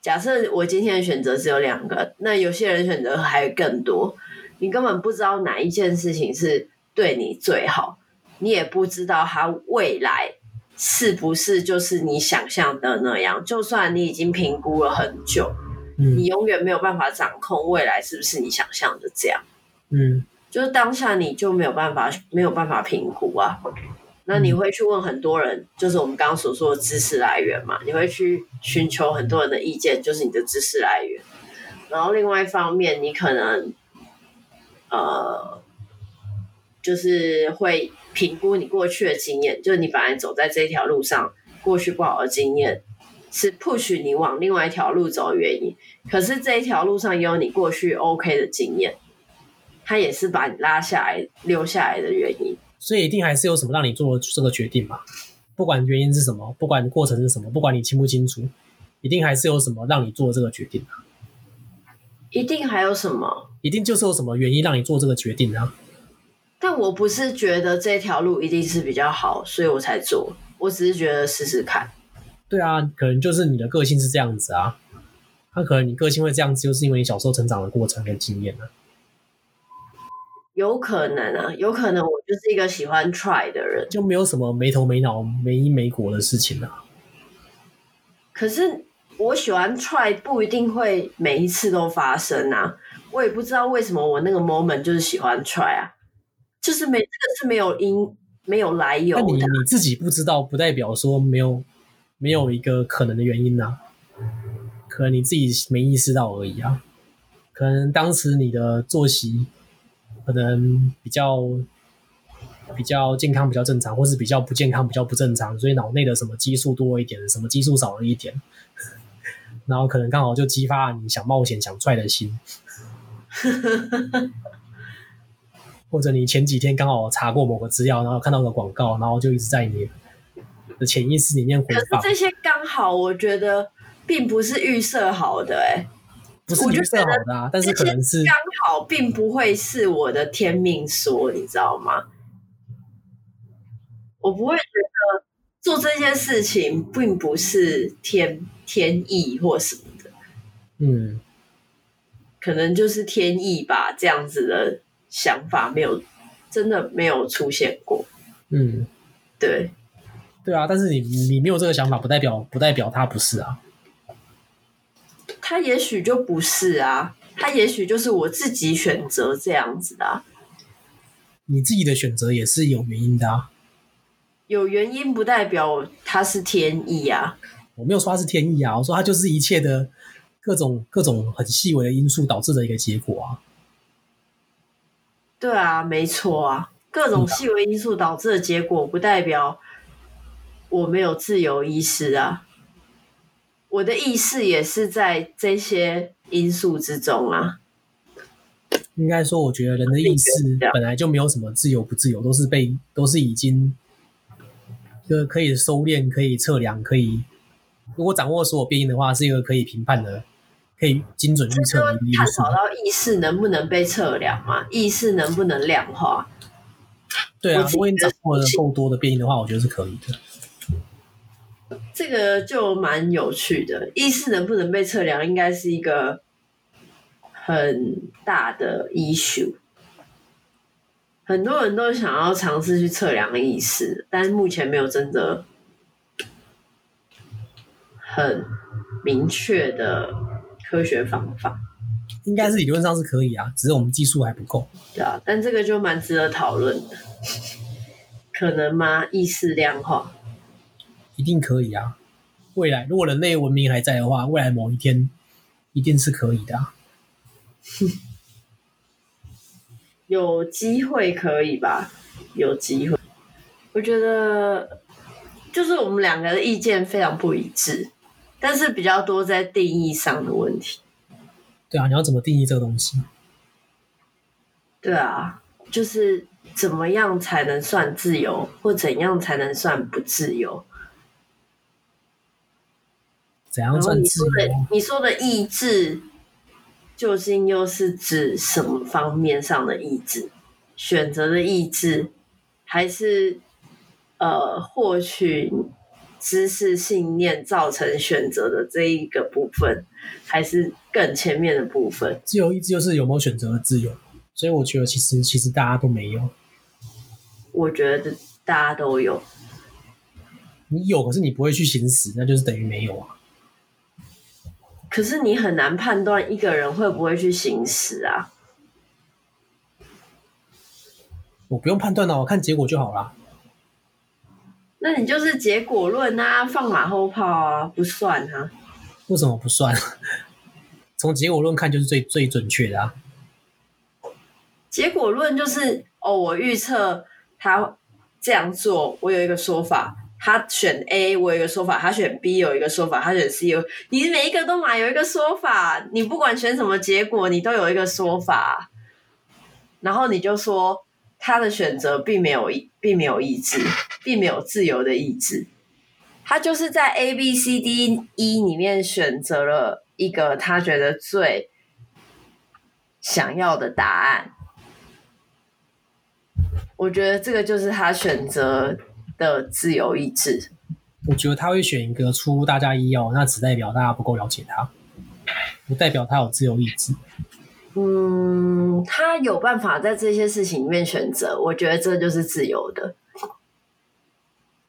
假设我今天的选择只有两个，那有些人选择还有更多。你根本不知道哪一件事情是对你最好，你也不知道它未来是不是就是你想象的那样。就算你已经评估了很久，嗯，你永远没有办法掌控未来是不是你想象的这样。嗯。就是当下你就没有办法没有办法评估啊，那你会去问很多人，就是我们刚刚所说的知识来源嘛，你会去寻求很多人的意见，就是你的知识来源。然后另外一方面，你可能呃，就是会评估你过去的经验，就是你本来走在这一条路上，过去不好的经验是 push 你往另外一条路走的原因，可是这一条路上也有你过去 OK 的经验。它也是把你拉下来、留下来的原因，所以一定还是有什么让你做这个决定嘛？不管原因是什么，不管过程是什么，不管你清不清楚，一定还是有什么让你做这个决定啊。一定还有什么？一定就是有什么原因让你做这个决定啊？但我不是觉得这条路一定是比较好，所以我才做。我只是觉得试试看。对啊，可能就是你的个性是这样子啊。那可能你个性会这样子，就是因为你小时候成长的过程跟经验啊。有可能啊，有可能我就是一个喜欢 try 的人，就没有什么没头没脑、没因没果的事情啊。可是我喜欢 try 不一定会每一次都发生啊，我也不知道为什么我那个 moment 就是喜欢 try 啊，就是没这个是没有因没有来由的。那你你自己不知道，不代表说没有没有一个可能的原因啊，可能你自己没意识到而已啊，可能当时你的作息。可能比较比较健康，比较正常，或是比较不健康，比较不正常，所以脑内的什么激素多一点，什么激素少了一点，然后可能刚好就激发了你想冒险、想踹的心，或者你前几天刚好查过某个资料，然后看到个广告，然后就一直在你的潜意识里面回放。可是这些刚好，我觉得并不是预设好的、哎。不是预设好的啊，但是可能是刚好，并不会是我的天命说，你知道吗？我不会觉得做这件事情并不是天天意或什么的。嗯，可能就是天意吧，这样子的想法没有真的没有出现过。嗯，对，对啊，但是你你没有这个想法，不代表不代表他不是啊。他也许就不是啊，他也许就是我自己选择这样子的啊。你自己的选择也是有原因的啊。有原因不代表他是天意啊。我没有说他是天意啊，我说他就是一切的各种各种很细微的因素导致的一个结果啊。对啊，没错啊。各种细微因素导致的结果，不代表我没有自由意识啊。我的意识也是在这些因素之中啊。应该说，我觉得人的意识本来就没有什么自由不自由，都是被都是已经就可以收敛、可以测量、可以如果掌握所有变因的话，是一个可以评判的、可以精准预测的因素。探讨到意识能不能被测量嘛？意识能不能量化？对啊，如果你掌握了够多的变因的话，我觉得是可以的。这个就蛮有趣的，意识能不能被测量，应该是一个很大的 issue。很多人都想要尝试去测量意识，但是目前没有真的很明确的科学方法。应该是理论上是可以啊，只是我们技术还不够。对啊，但这个就蛮值得讨论的。可能吗？意识量化一定可以啊！未来如果人类文明还在的话，未来某一天一定是可以的啊。有机会可以吧？有机会。我觉得就是我们两个的意见非常不一致，但是比较多在定义上的问题。对啊，你要怎么定义这个东西？对啊，就是怎么样才能算自由，或怎样才能算不自由？怎样算自由？你说的，你说的意志，究竟又是指什么方面上的意志？选择的意志，还是呃获取？知识信念造成选择的这一个部分，还是更前面的部分。自由意志就是有没有选择的自由，所以我觉得其实其实大家都没有。我觉得大家都有。你有，可是你不会去行使，那就是等于没有啊。可是你很难判断一个人会不会去行使啊。我不用判断了，我看结果就好了。那你就是结果论啊，放马后炮啊，不算啊？为什么不算？从结果论看就是最最准确的啊。结果论就是哦，我预测他这样做，我有一个说法；他选 A，我有一个说法；他选 B，有一个说法；他选 C，有你每一个都嘛有一个说法。你不管选什么结果，你都有一个说法。然后你就说。他的选择并没有并没有意志，并没有自由的意志。他就是在 A、B、C、D、E 里面选择了一个他觉得最想要的答案。我觉得这个就是他选择的自由意志。我觉得他会选一个出乎大家意料，那只代表大家不够了解他，不代表他有自由意志。嗯，他有办法在这些事情里面选择，我觉得这就是自由的。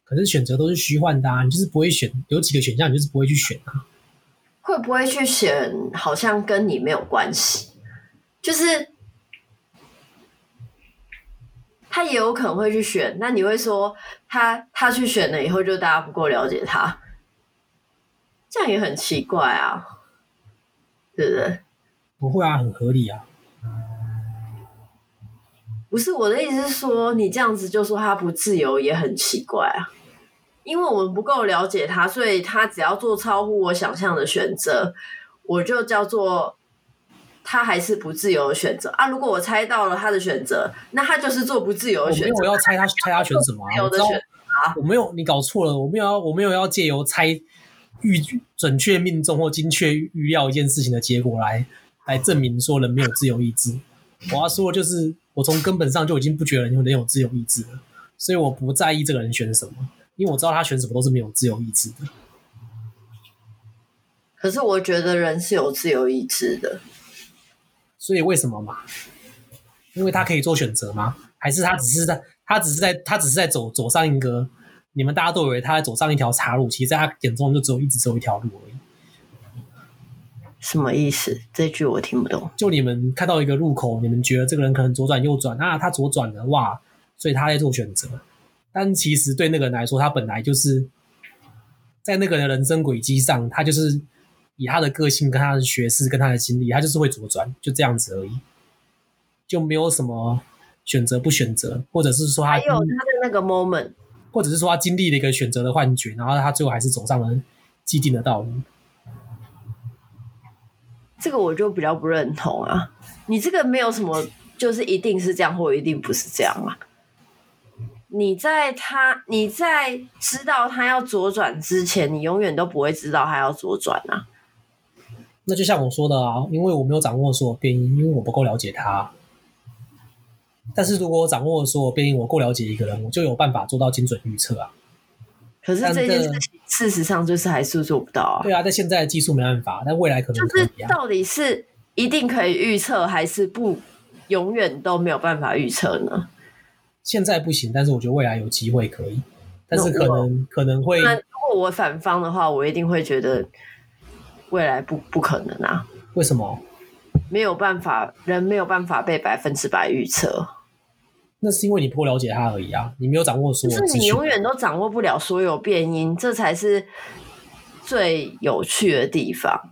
可是选择都是虚幻的啊，你就是不会选，有几个选项你就是不会去选啊。会不会去选，好像跟你没有关系。就是他也有可能会去选，那你会说他他去选了以后，就大家不够了解他，这样也很奇怪啊，对不对？不会啊，很合理啊。不是，我的意思是说，你这样子就说他不自由也很奇怪啊。因为我们不够了解他，所以他只要做超乎我想象的选择，我就叫做他还是不自由的选择啊。如果我猜到了他的选择，那他就是做不自由的选择。我没有要猜他猜他选什么啊？我知道我没有，你搞错了。我没有要，我没有要借由猜预准确命中或精确预料一件事情的结果来。来证明说人没有自由意志。我要说的就是，我从根本上就已经不觉得人有自由意志了。所以我不在意这个人选什么，因为我知道他选什么都是没有自由意志的。可是我觉得人是有自由意志的，所以为什么嘛？因为他可以做选择吗？还是他只是在他只是在他只是在走走上一个你们大家都以为他在走上一条岔路，其实在他眼中就只有一直走一条路而已。什么意思？这句我听不懂。就你们看到一个路口，你们觉得这个人可能左转右转啊，他左转了哇，所以他在做选择。但其实对那个人来说，他本来就是在那个人的人生轨迹上，他就是。以他的个性、跟他的学识、跟他的经历，他就是会左转，就这样子而已，就没有什么选择不选择，或者是说他还有他的那个 moment，或者是说他经历了一个选择的幻觉，然后他最后还是走上了既定的道路。这个我就比较不认同啊！你这个没有什么，就是一定是这样，或一定不是这样啊？你在他你在知道他要左转之前，你永远都不会知道他要左转啊。那就像我说的啊，因为我没有掌握所有变因，因为我不够了解他。但是如果我掌握所有变因，我够了解一个人，我就有办法做到精准预测啊。可是这件事情，事实上就是还是做不到啊。对啊，在现在的技术没办法，但未来可能。就是到底是一定可以预测，还是不永远都没有办法预测呢？现在不行，但是我觉得未来有机会可以，但是可能可能会。那如果我反方的话，我一定会觉得。未来不不可能啊？为什么？没有办法，人没有办法被百分之百预测。那是因为你不够了解他而已啊！你没有掌握所有，就是你永远都掌握不了所有变因，这才是最有趣的地方。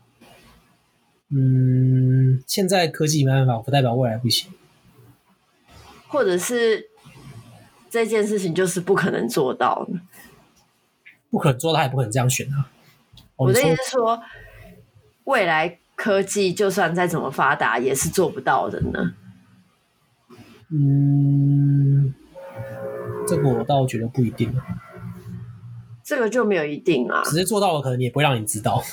嗯，现在科技没办法，不代表未来不行。或者是这件事情就是不可能做到的，不可能做到，也不可能这样选啊！我的意思是说。未来科技就算再怎么发达，也是做不到的呢。嗯，这个我倒觉得不一定。这个就没有一定啊。只是做到了，可能也不会让你知道。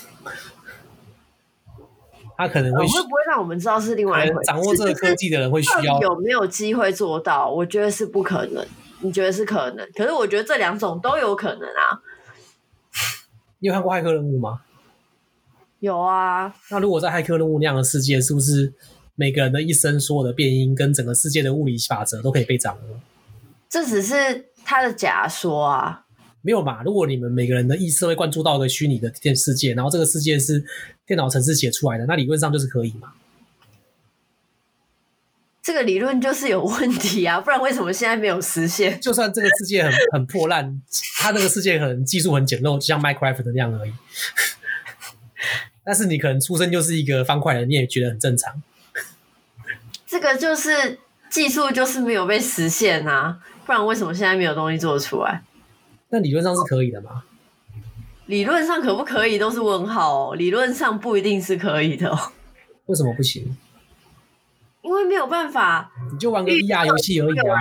他可能会，会不会让我们知道是另外一回事。掌握这个科技的人会需要有没有机会做到？我觉得是不可能。你觉得是可能？可是我觉得这两种都有可能啊。你有看过《骇客任务》吗？有啊，那如果在骇客任务那样的世界，是不是每个人的一生所有的变音跟整个世界的物理法则都可以被掌握？这只是他的假说啊。没有嘛？如果你们每个人的意识会灌注到一个虚拟的电世界，然后这个世界是电脑程式写出来的，那理论上就是可以嘛？这个理论就是有问题啊，不然为什么现在没有实现？就算这个世界很很破烂，它那个世界可能技术很简陋，就像 Minecraft 的那样而已。但是你可能出生就是一个方块人，你也觉得很正常。这个就是技术就是没有被实现啊，不然为什么现在没有东西做出来？那理论上是可以的吗？理论上可不可以都是问号哦，理论上不一定是可以的哦。为什么不行？因为没有办法。你就玩个 VR 游戏而已啊，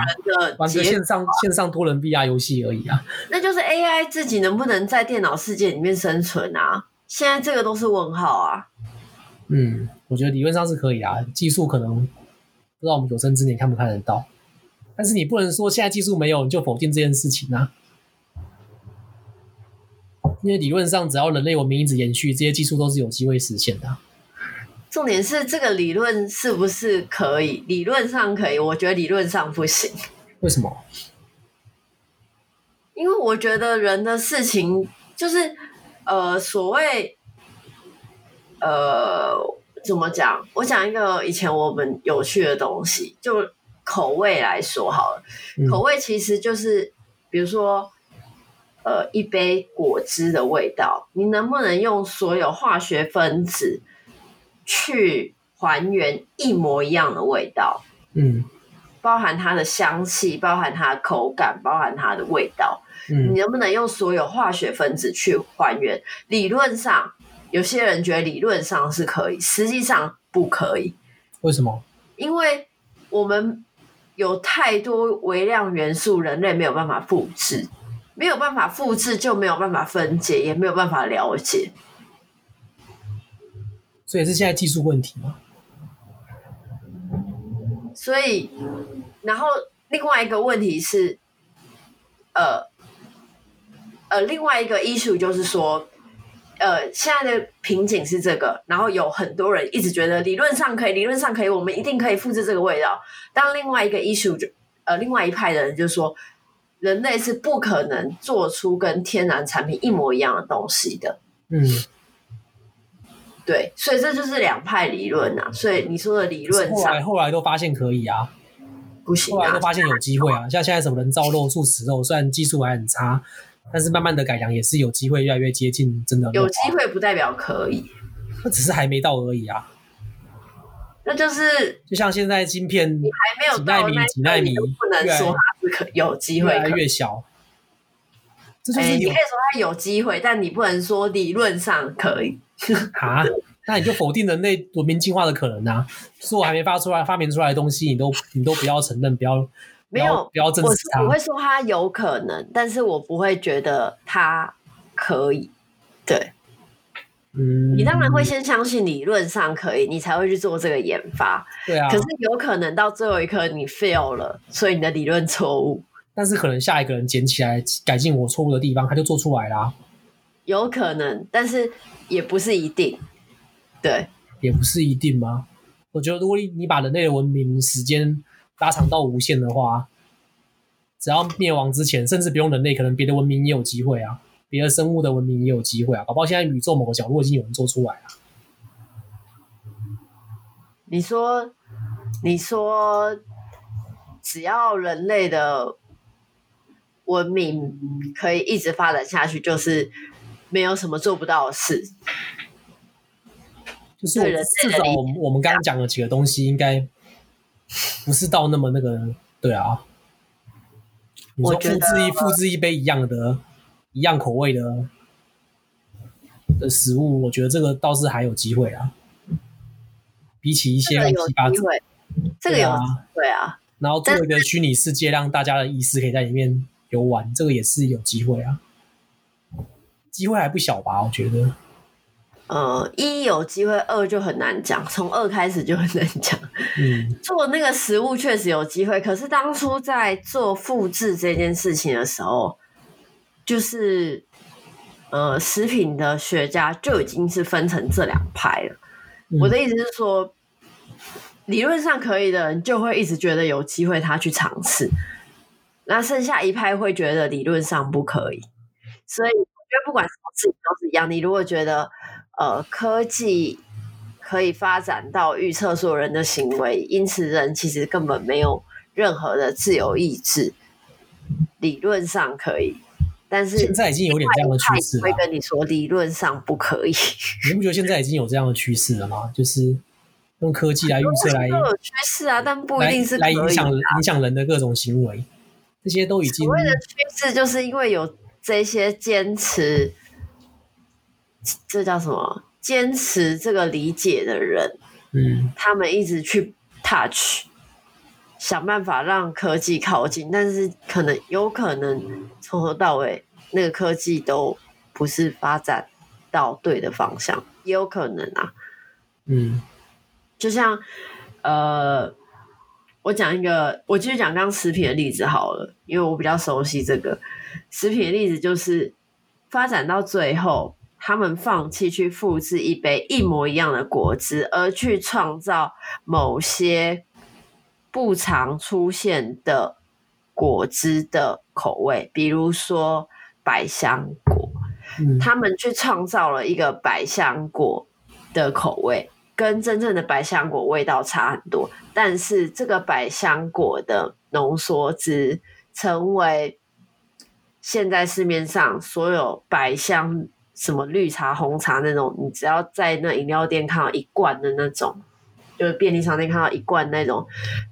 玩个线上线上多人 VR 游戏而已啊。那就是 AI 自己能不能在电脑世界里面生存啊？现在这个都是问号啊。嗯，我觉得理论上是可以啊，技术可能不知道我们有生之年看不看得到，但是你不能说现在技术没有你就否定这件事情啊。因为理论上只要人类文明一直延续，这些技术都是有机会实现的。重点是这个理论是不是可以？理论上可以，我觉得理论上不行。为什么？因为我觉得人的事情就是。呃，所谓，呃，怎么讲？我讲一个以前我们有趣的东西，就口味来说好了。嗯、口味其实就是，比如说，呃，一杯果汁的味道，你能不能用所有化学分子去还原一模一样的味道？嗯，包含它的香气，包含它的口感，包含它的味道。你能不能用所有化学分子去还原？理论上，有些人觉得理论上是可以，实际上不可以。为什么？因为我们有太多微量元素，人类没有办法复制，没有办法复制就没有办法分解，也没有办法了解。所以是现在技术问题吗？所以，然后另外一个问题是。呃呃，另外一个 issue 就是说，呃，现在的瓶颈是这个，然后有很多人一直觉得理论上可以，理论上可以，我们一定可以复制这个味道。当另外一个 issue 就呃，另外一派的人就说，人类是不可能做出跟天然产品一模一样的东西的。嗯，对，所以这就是两派理论啊。所以你说的理论上，后来后来都发现可以啊，不行啊，后来都发现有机会啊。像现在什么人造肉、素食肉，虽然技术还很差，但是慢慢的改良也是有机会越来越接近真的。有机会不代表可以，那只是还没到而已啊。那就是就像现在晶片，你还没有到那几纳米，不能说它是可有机会越来越小。这就是、欸、你可以说它有机会，但你不能说理论上可以 啊。那你就否定人类文明进化的可能啊！是我还没发出来、发明出来的东西，你都你都不要承认，不要没有不要证实它。我会说它有可能，但是我不会觉得它可以。对，嗯，你当然会先相信理论上可以，你才会去做这个研发。对啊，可是有可能到最后一刻你 fail 了，所以你的理论错误。但是可能下一个人捡起来改进我错误的地方，他就做出来啦。有可能，但是也不是一定。对，也不是一定吗？我觉得如果你你把人类的文明时间拉长到无限的话，只要灭亡之前，甚至不用人类，可能别的文明也有机会啊，别的生物的文明也有机会啊。搞不好现在宇宙某个角落已经有人做出来了。你说，你说，只要人类的。文明可以一直发展下去，就是没有什么做不到的事。就是至少我们我们刚刚讲的几个东西，应该 不是到那么那个，对啊。你说复制一复制一杯一样的、一样口味的的食物，我觉得这个倒是还有机会啊。比起一些乱七八糟，这个有对啊。然后做一个虚拟世界，让大家的意识可以在里面。游玩这个也是有机会啊，机会还不小吧？我觉得，呃，一有机会，二就很难讲，从二开始就很难讲。嗯，做那个食物确实有机会，可是当初在做复制这件事情的时候，就是呃，食品的学家就已经是分成这两派了。嗯。我的意思是说，理论上可以的人，就会一直觉得有机会，他去尝试。那剩下一派会觉得理论上不可以，所以我觉得不管什么事情都是一样。你如果觉得呃科技可以发展到预测所有人的行为，因此人其实根本没有任何的自由意志，理论上可以，但是现在已经有点这样的趋势了。会跟你说理论上不可以，你不觉得现在已经有这样的趋势了吗？就是用科技来预测来有趋势啊，但不一定是来，来影响影响人的各种行为。这些都已经所谓的趋势，就是因为有这些坚持，这叫什么？坚持这个理解的人，嗯，他们一直去 touch，想办法让科技靠近，但是可能有可能从头到尾那个科技都不是发展到对的方向，也有可能啊，嗯，就像呃。我讲一个，我继续讲刚刚食品的例子好了，因为我比较熟悉这个食品的例子，就是发展到最后，他们放弃去复制一杯一模一样的果汁，而去创造某些不常出现的果汁的口味，比如说百香果，嗯，他们去创造了一个百香果的口味。跟真正的百香果味道差很多，但是这个百香果的浓缩汁成为现在市面上所有百香什么绿茶、红茶那种，你只要在那饮料店看到一罐的那种，就是便利商店看到一罐那种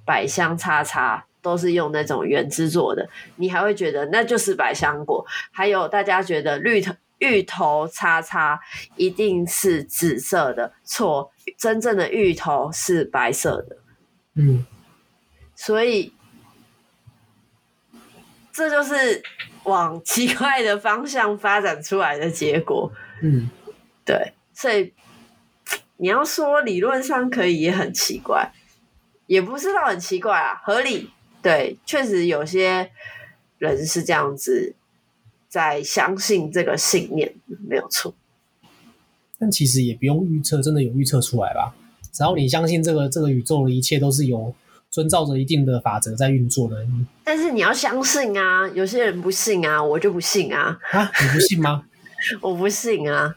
百香叉叉，都是用那种原汁做的，你还会觉得那就是百香果。还有大家觉得绿头。芋头叉叉一定是紫色的，错，真正的芋头是白色的。嗯，所以这就是往奇怪的方向发展出来的结果。嗯，对，所以你要说理论上可以也很奇怪，也不是到很奇怪啊，合理。对，确实有些人是这样子在相信这个信念，没有错。但其实也不用预测，真的有预测出来吧？只要你相信这个这个宇宙的一切都是有遵照着一定的法则在运作的。但是你要相信啊，有些人不信啊，我就不信啊。啊，你不信吗？我不信啊。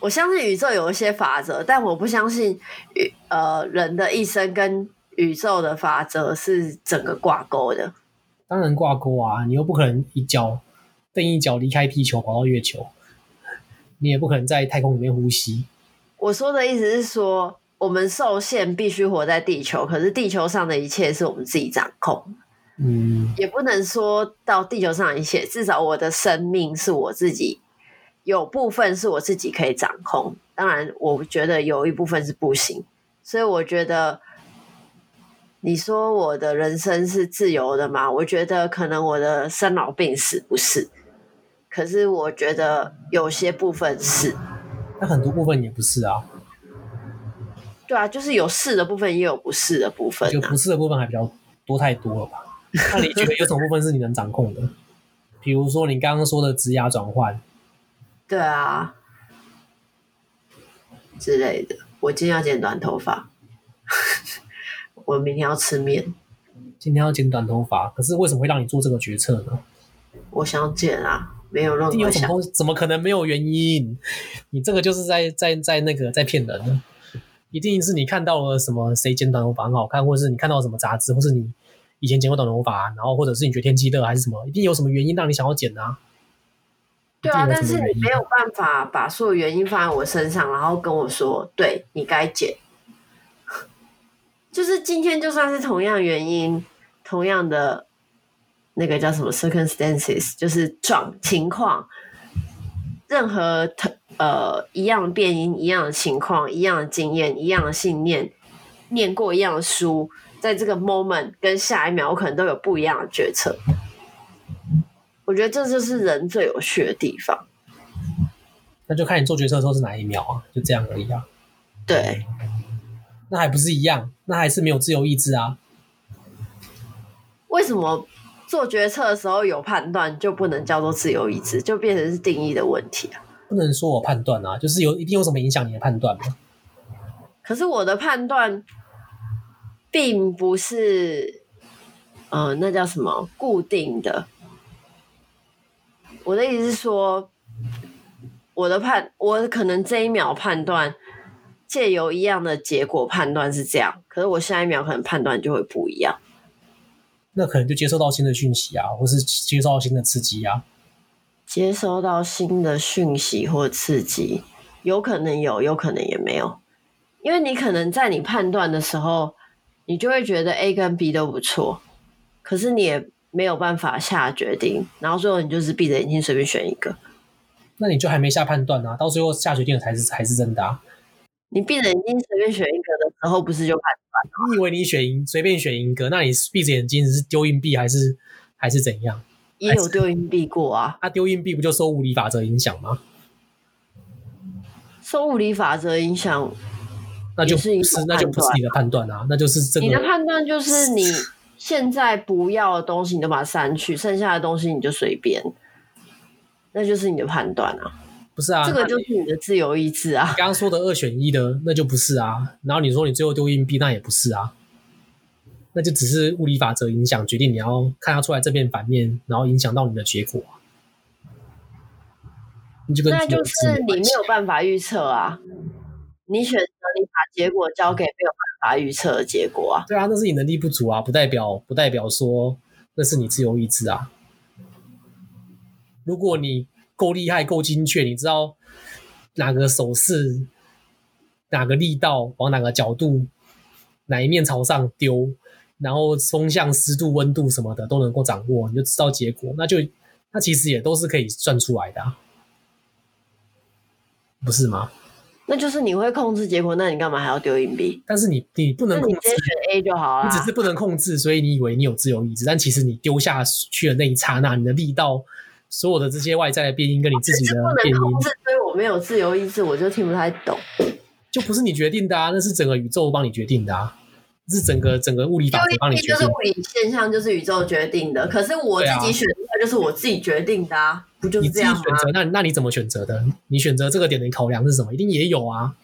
我相信宇宙有一些法则，但我不相信宇呃人的一生跟宇宙的法则是整个挂钩的。当然挂钩啊！你又不可能一脚蹬一脚离开地球跑到月球，你也不可能在太空里面呼吸。我说的意思是说，我们受限必须活在地球，可是地球上的一切是我们自己掌控。嗯，也不能说到地球上一切，至少我的生命是我自己。有部分是我自己可以掌控，当然，我觉得有一部分是不行。所以，我觉得你说我的人生是自由的吗？我觉得可能我的生老病死不是，可是我觉得有些部分是。那很多部分也不是啊。对啊，就是有是的部分，也有不是的部分啊。就不是的部分还比较多太多了吧？那你觉得有什么部分是你能掌控的？比如说你刚刚说的职涯转换。对啊，之类的。我今天要剪短头发，我明天要吃面。今天要剪短头发，可是为什么会让你做这个决策呢？我想剪啊，没有任何想。怎么怎么可能没有原因？你这个就是在在在那个在骗人呢？一定是你看到了什么谁剪短头发很好看，或者是你看到了什么杂志，或是你以前剪过短头发，然后或者是你觉得天气热还是什么，一定有什么原因让你想要剪啊？对啊，但是你没有办法把所有原因放在我身上，然后跟我说，对，你该剪。就是今天就算是同样原因，同样的那个叫什么 circumstances，就是状情况，任何呃一样的变因，一样的情况，一样的经验，一样的信念，念过一样的书，在这个 moment 跟下一秒，我可能都有不一样的决策。我觉得这就是人最有趣的地方。那就看你做决策的时候是哪一秒啊，就这样而已啊。对，那还不是一样？那还是没有自由意志啊？为什么做决策的时候有判断就不能叫做自由意志，就变成是定义的问题啊？不能说我判断啊，就是有一定有什么影响你的判断吗？可是我的判断并不是，呃，那叫什么固定的。我的意思是说，我的判，我可能这一秒判断借由一样的结果判断是这样，可是我下一秒可能判断就会不一样。那可能就接收到新的讯息啊，或是接收到新的刺激啊。接收到新的讯息或刺激，有可能有，有可能也没有，因为你可能在你判断的时候，你就会觉得 A 跟 B 都不错，可是你也。没有办法下决定，然后最后你就是闭着眼睛随便选一个，那你就还没下判断啊？到最后下决定的才是才是真的啊！你闭着眼睛随便选一个的时候，不是就判断？你以为你选一随便选一个，那你闭着眼睛是丢硬币还是还是怎样？也有丢硬币过啊！那丢硬币不就受物理法则影响吗？受物理法则影响，那就不是那就不是你的判断啊，那就是这个。你的判断就是你。现在不要的东西你都把它删去，剩下的东西你就随便，那就是你的判断啊。不是啊，这个就是你的自由意志啊。你刚刚说的二选一的，那就不是啊。然后你说你最后丢硬币，那也不是啊。那就只是物理法则影响决定你要看它出来正面反面，然后影响到你的结果。你就跟那就是你没有办法预测啊。你选择你把结果交给没有办法预测的结果啊？对啊，那是你能力不足啊，不代表不代表说那是你自由意志啊。如果你够厉害、够精确，你知道哪个手势、哪个力道、往哪个角度、哪一面朝上丢，然后风向、湿度、温度什么的都能够掌握，你就知道结果，那就那其实也都是可以算出来的啊，不是吗？那就是你会控制结果，那你干嘛还要丢硬币？但是你你不能控制，你直接选 A 就好了。你只是不能控制，所以你以为你有自由意志，但其实你丢下去的那一刹那，你的力道，所有的这些外在的变音跟你自己的变因，不能控制，所以我没有自由意志，我就听不太懂。就不是你决定的啊，那是整个宇宙帮你决定的啊。是整个整个物理法则帮你决定，就是物理现象就是宇宙决定的。可是我自己选的话，就是我自己决定的啊，啊不就是这样吗？选择，那那你怎么选择的？你选择这个点的考量是什么？一定也有啊，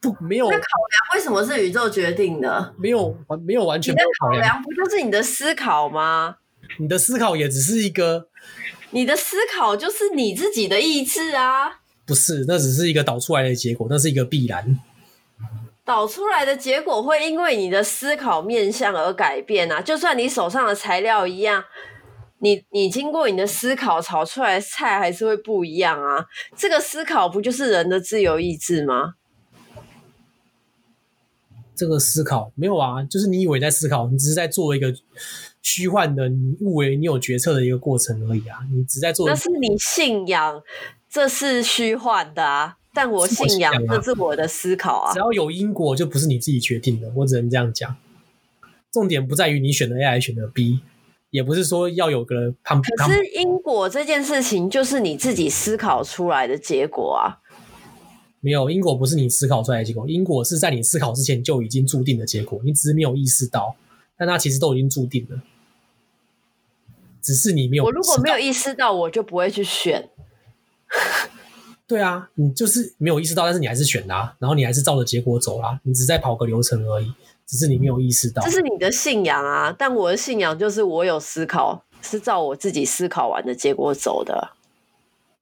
不没有？那考量为什么是宇宙决定的？没有完没有完全没有考量，考量不就是你的思考吗？你的思考也只是一个，你的思考就是你自己的意志啊。不是，那只是一个导出来的结果，那是一个必然。导出来的结果会因为你的思考面向而改变啊！就算你手上的材料一样，你你经过你的思考炒出来的菜还是会不一样啊！这个思考不就是人的自由意志吗？这个思考没有啊，就是你以为在思考，你只是在做一个虚幻的，你误为你有决策的一个过程而已啊！你只在做，那是你信仰。这是虚幻的啊，但我信仰这是我的思考啊。只要有因果，就不是你自己决定的，我只能这样讲。重点不在于你选的 A 还是选的 B，也不是说要有个旁。可是因果这件事情就是你自己思考出来的结果啊。没有，因果不是你思考出来的结果，因果是在你思考之前就已经注定的结果，你只是没有意识到，但它其实都已经注定了，只是你没有。我如果没有意识到，我就不会去选。对啊，你就是没有意识到，但是你还是选啦、啊，然后你还是照着结果走啦、啊，你只是在跑个流程而已，只是你没有意识到。这是你的信仰啊，但我的信仰就是我有思考，是照我自己思考完的结果走的。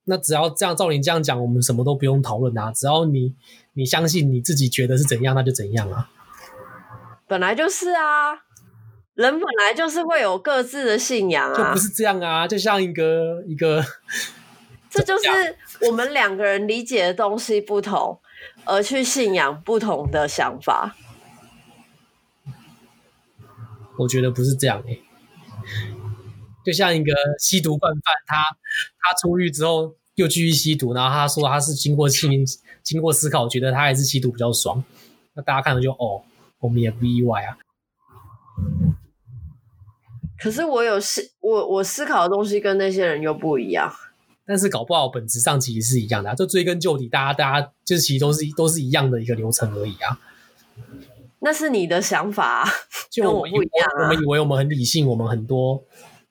那只要这样，照你这样讲，我们什么都不用讨论啊，只要你你相信你自己觉得是怎样，那就怎样啊。本来就是啊，人本来就是会有各自的信仰啊，就不是这样啊，就像一个一个。这就是我们两个人理解的东西不同，而去信仰不同的想法。我觉得不是这样诶、欸，就像一个吸毒惯犯，他他出狱之后又继续吸毒，然后他说他是经过经经过思考，觉得他还是吸毒比较爽。那大家看了就哦，我们也不意外啊。可是我有思我我思考的东西跟那些人又不一样。但是搞不好本质上其实是一样的，啊，就追根究底，大家大家就是其实都是都是一样的一个流程而已啊。那是你的想法，啊，就我不一样，啊我。们以为我们很理性，我们很多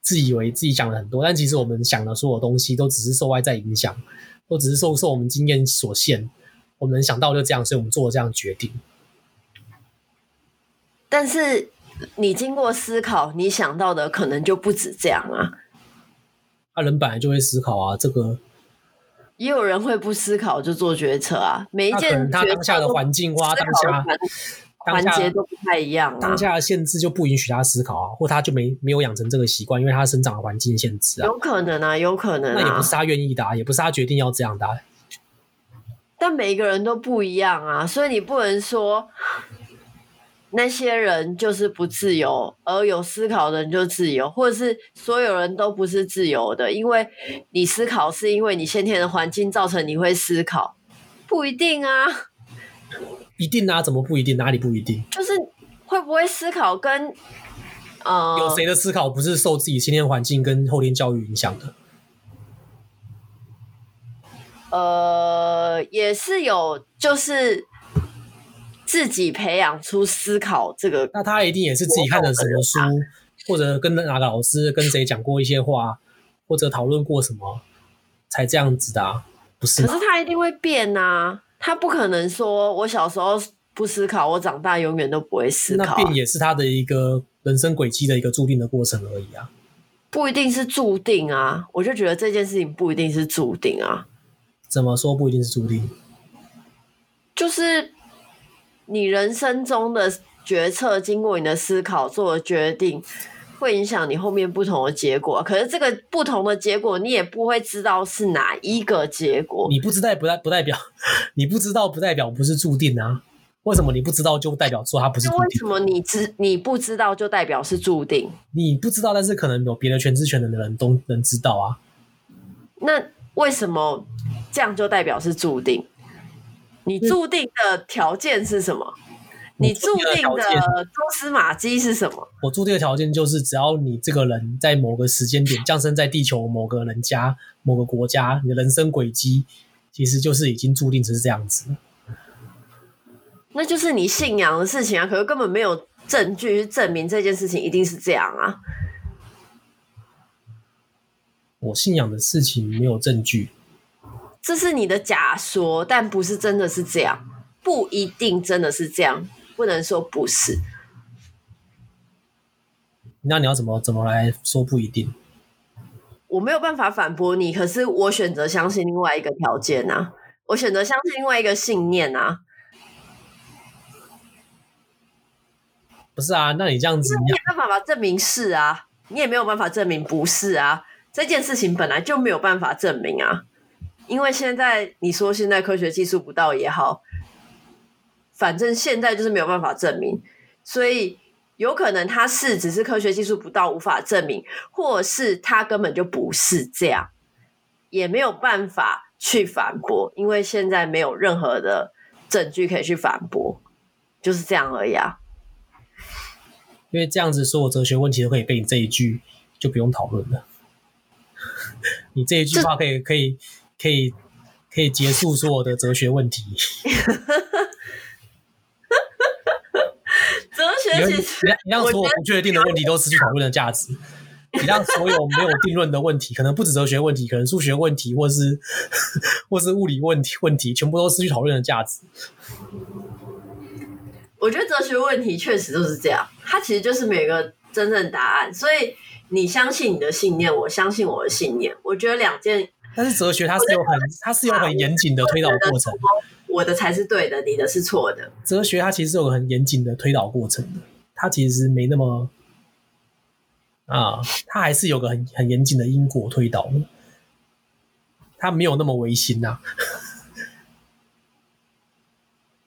自以为自己想了很多，但其实我们想的所有东西都只是受外在影响，都只是受受我们经验所限。我们想到就这样，所以我们做了这样的决定。但是你经过思考，你想到的可能就不止这样啊。他人本来就会思考啊，这个也有人会不思考就做决策啊。每一件他当下的环境或他当下环节都不太一样啊。当下的限制就不允许他思考啊，或他就没没有养成这个习惯，因为他生长的环境限制啊。有可能啊，有可能啊。那也不是他愿意的啊，也不是他决定要这样的啊。但每一个人都不一样啊，所以你不能说。那些人就是不自由，而有思考的人就自由，或者是所有人都不是自由的，因为你思考是因为你先天的环境造成你会思考，不一定啊，一定啊？怎么不一定？哪里不一定？就是会不会思考跟呃，有谁的思考不是受自己先天环境跟后天教育影响的？呃，也是有，就是。自己培养出思考这个，那他一定也是自己看的什么书，或者跟哪个老师跟谁讲过一些话，或者讨论过什么，才这样子的啊，不是？可是他一定会变啊，他不可能说我小时候不思考，我长大永远都不会思考啊。那变也是他的一个人生轨迹的一个注定的过程而已啊，不一定是注定啊，我就觉得这件事情不一定是注定啊。怎么说不一定是注定？就是。你人生中的决策，经过你的思考做的决定，会影响你后面不同的结果。可是这个不同的结果，你也不会知道是哪一个结果。你不知道不代不代表，你不知道不代表不是注定啊？为什么你不知道就代表说它不是注定？为什么你知你不知道就代表是注定？你不知道，但是可能有别的全知全能的人都能知道啊。那为什么这样就代表是注定？你注定的条件是什么？你注定的蛛丝马迹是什么？我注定的条件就是，只要你这个人在某个时间点降生在地球某个人家、某个国家，你的人生轨迹其实就是已经注定是这样子。那就是你信仰的事情啊，可是根本没有证据去证明这件事情一定是这样啊。我信仰的事情没有证据，这是你的假说，但不是真的是这样，不一定真的是这样，不能说不是。那你要怎么怎么来说不一定？我没有办法反驳你，可是我选择相信另外一个条件啊，我选择相信另外一个信念啊。不是啊，那你这样子，你也没有办法证明是啊，你也没有办法证明不是啊。这件事情本来就没有办法证明啊，因为现在你说现在科学技术不到也好，反正现在就是没有办法证明，所以有可能它是只是科学技术不到无法证明，或是它根本就不是这样，也没有办法去反驳，因为现在没有任何的证据可以去反驳，就是这样而已啊。因为这样子，所有哲学问题都可以被你这一句就不用讨论了。你这一句话可以可以可以可以结束所有的哲学问题。哲学其实你让所有不确定的问题都失去讨论的价值，你让所有没有定论的问题，可能不止哲学问题，可能数学问题，或是 或是物理问题问题，全部都失去讨论的价值。我觉得哲学问题确实就是这样，它其实就是没有一个真正答案，所以。你相信你的信念，我相信我的信念。我觉得两件，但是哲学它是有很它是有很严谨的推导过程。我的才是对的，你的是错的。哲学它其实是有很严谨的推导过程的，它其实没那么啊，它还是有个很很严谨的因果推导的，它没有那么唯心呐、啊。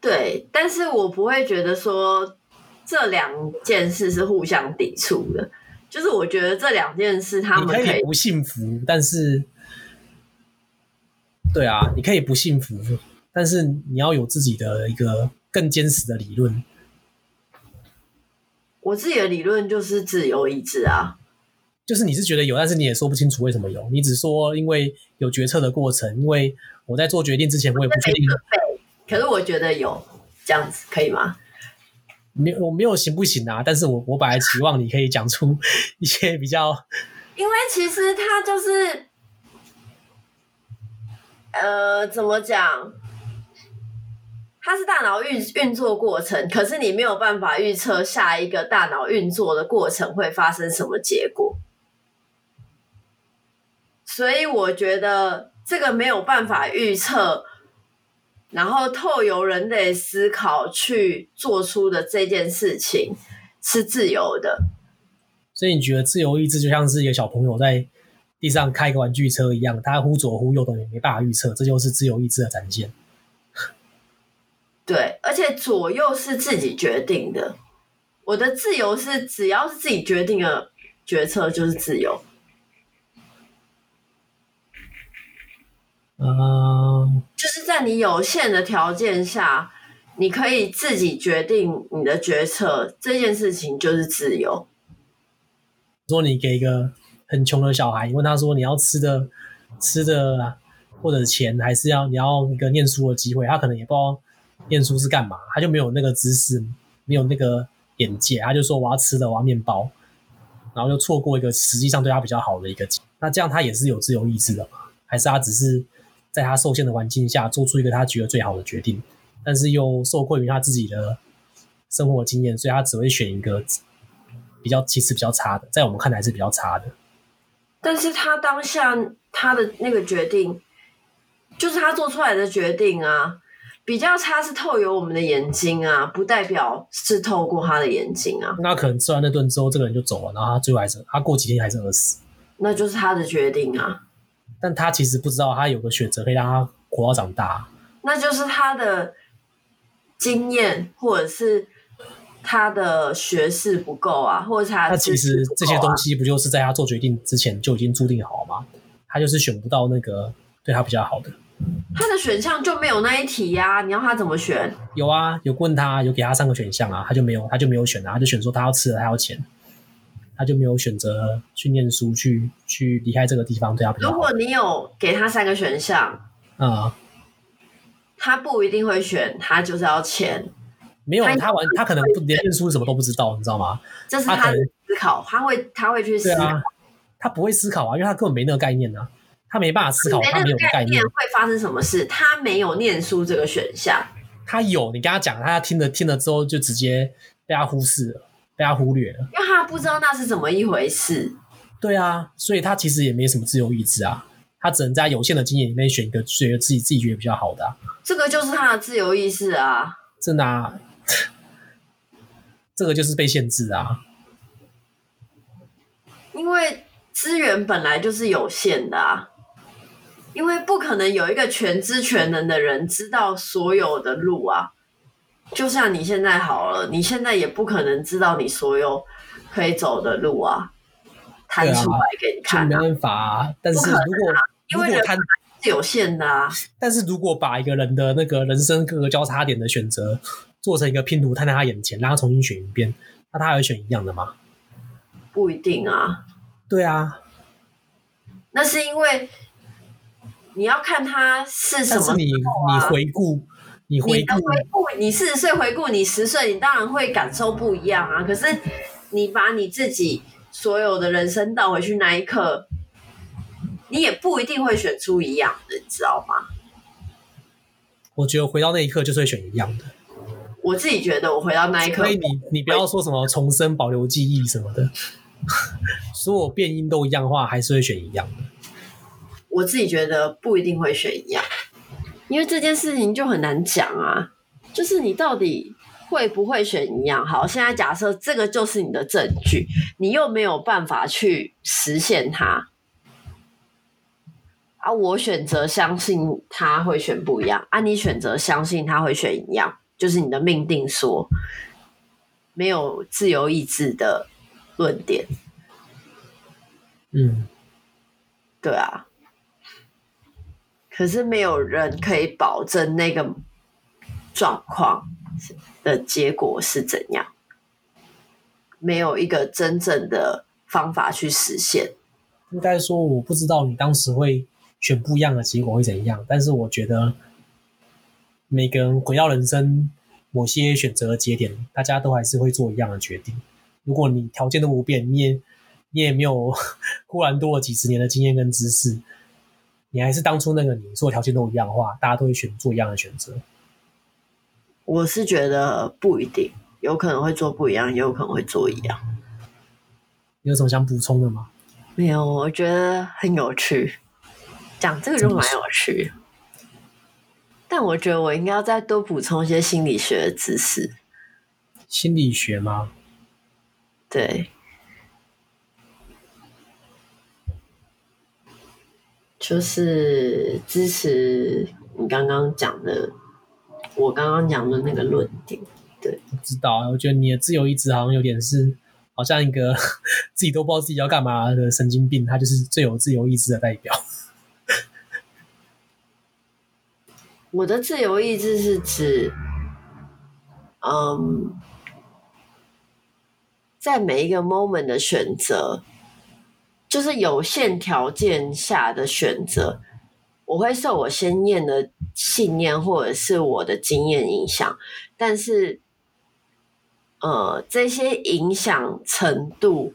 对，但是我不会觉得说这两件事是互相抵触的。就是我觉得这两件事，他们可以不幸福，但是，对啊，你可以不幸福，但是你要有自己的一个更坚实的理论。我自己的理论就是自由意志啊，就是你是觉得有，但是你也说不清楚为什么有，你只说因为有决策的过程，因为我在做决定之前我也不确定。可是我觉得有这样子可以吗？没，我没有行不行啊？但是我我本来期望你可以讲出一些比较，因为其实他就是，呃，怎么讲？它是大脑运运作过程，可是你没有办法预测下一个大脑运作的过程会发生什么结果，所以我觉得这个没有办法预测。然后透由人类思考去做出的这件事情是自由的，所以你觉得自由意志就像是一个小朋友在地上开个玩具车一样，它忽左忽右的也没办法预测，这就是自由意志的展现。对，而且左右是自己决定的。我的自由是只要是自己决定的决策就是自由。嗯，就是在你有限的条件下，你可以自己决定你的决策，这件事情就是自由。说你给一个很穷的小孩，你问他说你要吃的、吃的或者钱，还是要你要一个念书的机会，他可能也不知道念书是干嘛，他就没有那个知识，没有那个眼界，他就说我要吃的，我要面包，然后就错过一个实际上对他比较好的一个，那这样他也是有自由意志的吗？还是他只是？在他受限的环境下，做出一个他觉得最好的决定，但是又受困于他自己的生活经验，所以他只会选一个比较其实比较差的，在我们看来是比较差的。但是他当下他的那个决定，就是他做出来的决定啊，比较差是透由我们的眼睛啊，不代表是透过他的眼睛啊。那可能吃完那顿之后，这个人就走了，然后他最后还是他过几天还是饿死，那就是他的决定啊。但他其实不知道，他有个选择可以让他活到长大。那就是他的经验，或者是他的学识不够啊，或者他、啊、那其实这些东西不就是在他做决定之前就已经注定好了吗？他就是选不到那个对他比较好的。他的选项就没有那一题呀、啊？你要他怎么选？有啊，有问他，有给他三个选项啊，他就没有，他就没有选啊，他就选说他要吃的，他要钱。他就没有选择去念书，去去离开这个地方，对他比较好。如果你有给他三个选项，啊、嗯，他不一定会选，他就是要钱，没有，他玩他可能不连念书什么都不知道，你知道吗？这是他的思考，他，他会他会去思考，啊，他不会思考啊，因为他根本没那个概念呢，啊，他没办法思考，他没有概念会发生什么事，他没有念书这个选项，他有，你跟他讲，他听了听了之后就直接被他忽视了，被他忽略了，因为他不知道那是怎么一回事。对啊，所以他其实也没什么自由意志啊，他只能在有限的经验里面选一个觉得自己自己觉得比较好的啊。这个就是他的自由意志啊，真的啊，这个就是被限制啊，因为资源本来就是有限的啊，因为不可能有一个全知全能的人知道所有的路啊，就像你现在好了，你现在也不可能知道你所有可以走的路啊。摊出来给你看，没办法啊。但是如果因为人是有限的啊，但是如果把一个人的那个人生各个交叉点的选择做成一个拼图摊在他眼前，让他重新选一遍，那他还会选一样的吗？不一定啊。对啊，那是因为你要看他是什么、啊。但是你你回顾，你回顾，回顾，你四十岁回顾你十岁，你当然会感受不一样啊。可是你把你自己。所有的人生倒回去那一刻，你也不一定会选出一样的，你知道吗？我觉得回到那一刻就是会选一样的。我自己觉得，我回到那一刻，所以你你不要说什么重生、保留记忆什么的，所有变音都一样的话，还是会选一样的。我自己觉得不一定会选一样，因为这件事情就很难讲啊，就是你到底。会不会选一样？好，现在假设这个就是你的证据，你又没有办法去实现它，啊，我选择相信他会选不一样，啊，你选择相信他会选一样，就是你的命定说没有自由意志的论点。嗯，对啊，可是没有人可以保证那个状况的结果是怎样？没有一个真正的方法去实现。应该说，我不知道你当时会选不一样的结果会怎样，但是我觉得每个人回到人生某些选择的节点，大家都还是会做一样的决定。如果你条件都不变，你也你也没有 忽然多了几十年的经验跟知识，你还是当初那个你，所有条件都一样的话，大家都会选做一样的选择。我是觉得不一定，有可能会做不一样，也有可能会做一样。你有什么想补充的吗？没有，我觉得很有趣，讲这个就蛮有趣。但我觉得我应该要再多补充一些心理学的知识。心理学吗？对，就是支持你刚刚讲的。我刚刚讲的那个论点，对，不知道。我觉得你的自由意志好像有点是，好像一个 自己都不知道自己要干嘛的神经病，他就是最有自由意志的代表。我的自由意志是指，嗯，在每一个 moment 的选择，就是有限条件下的选择。我会受我先验的信念或者是我的经验影响，但是，呃，这些影响程度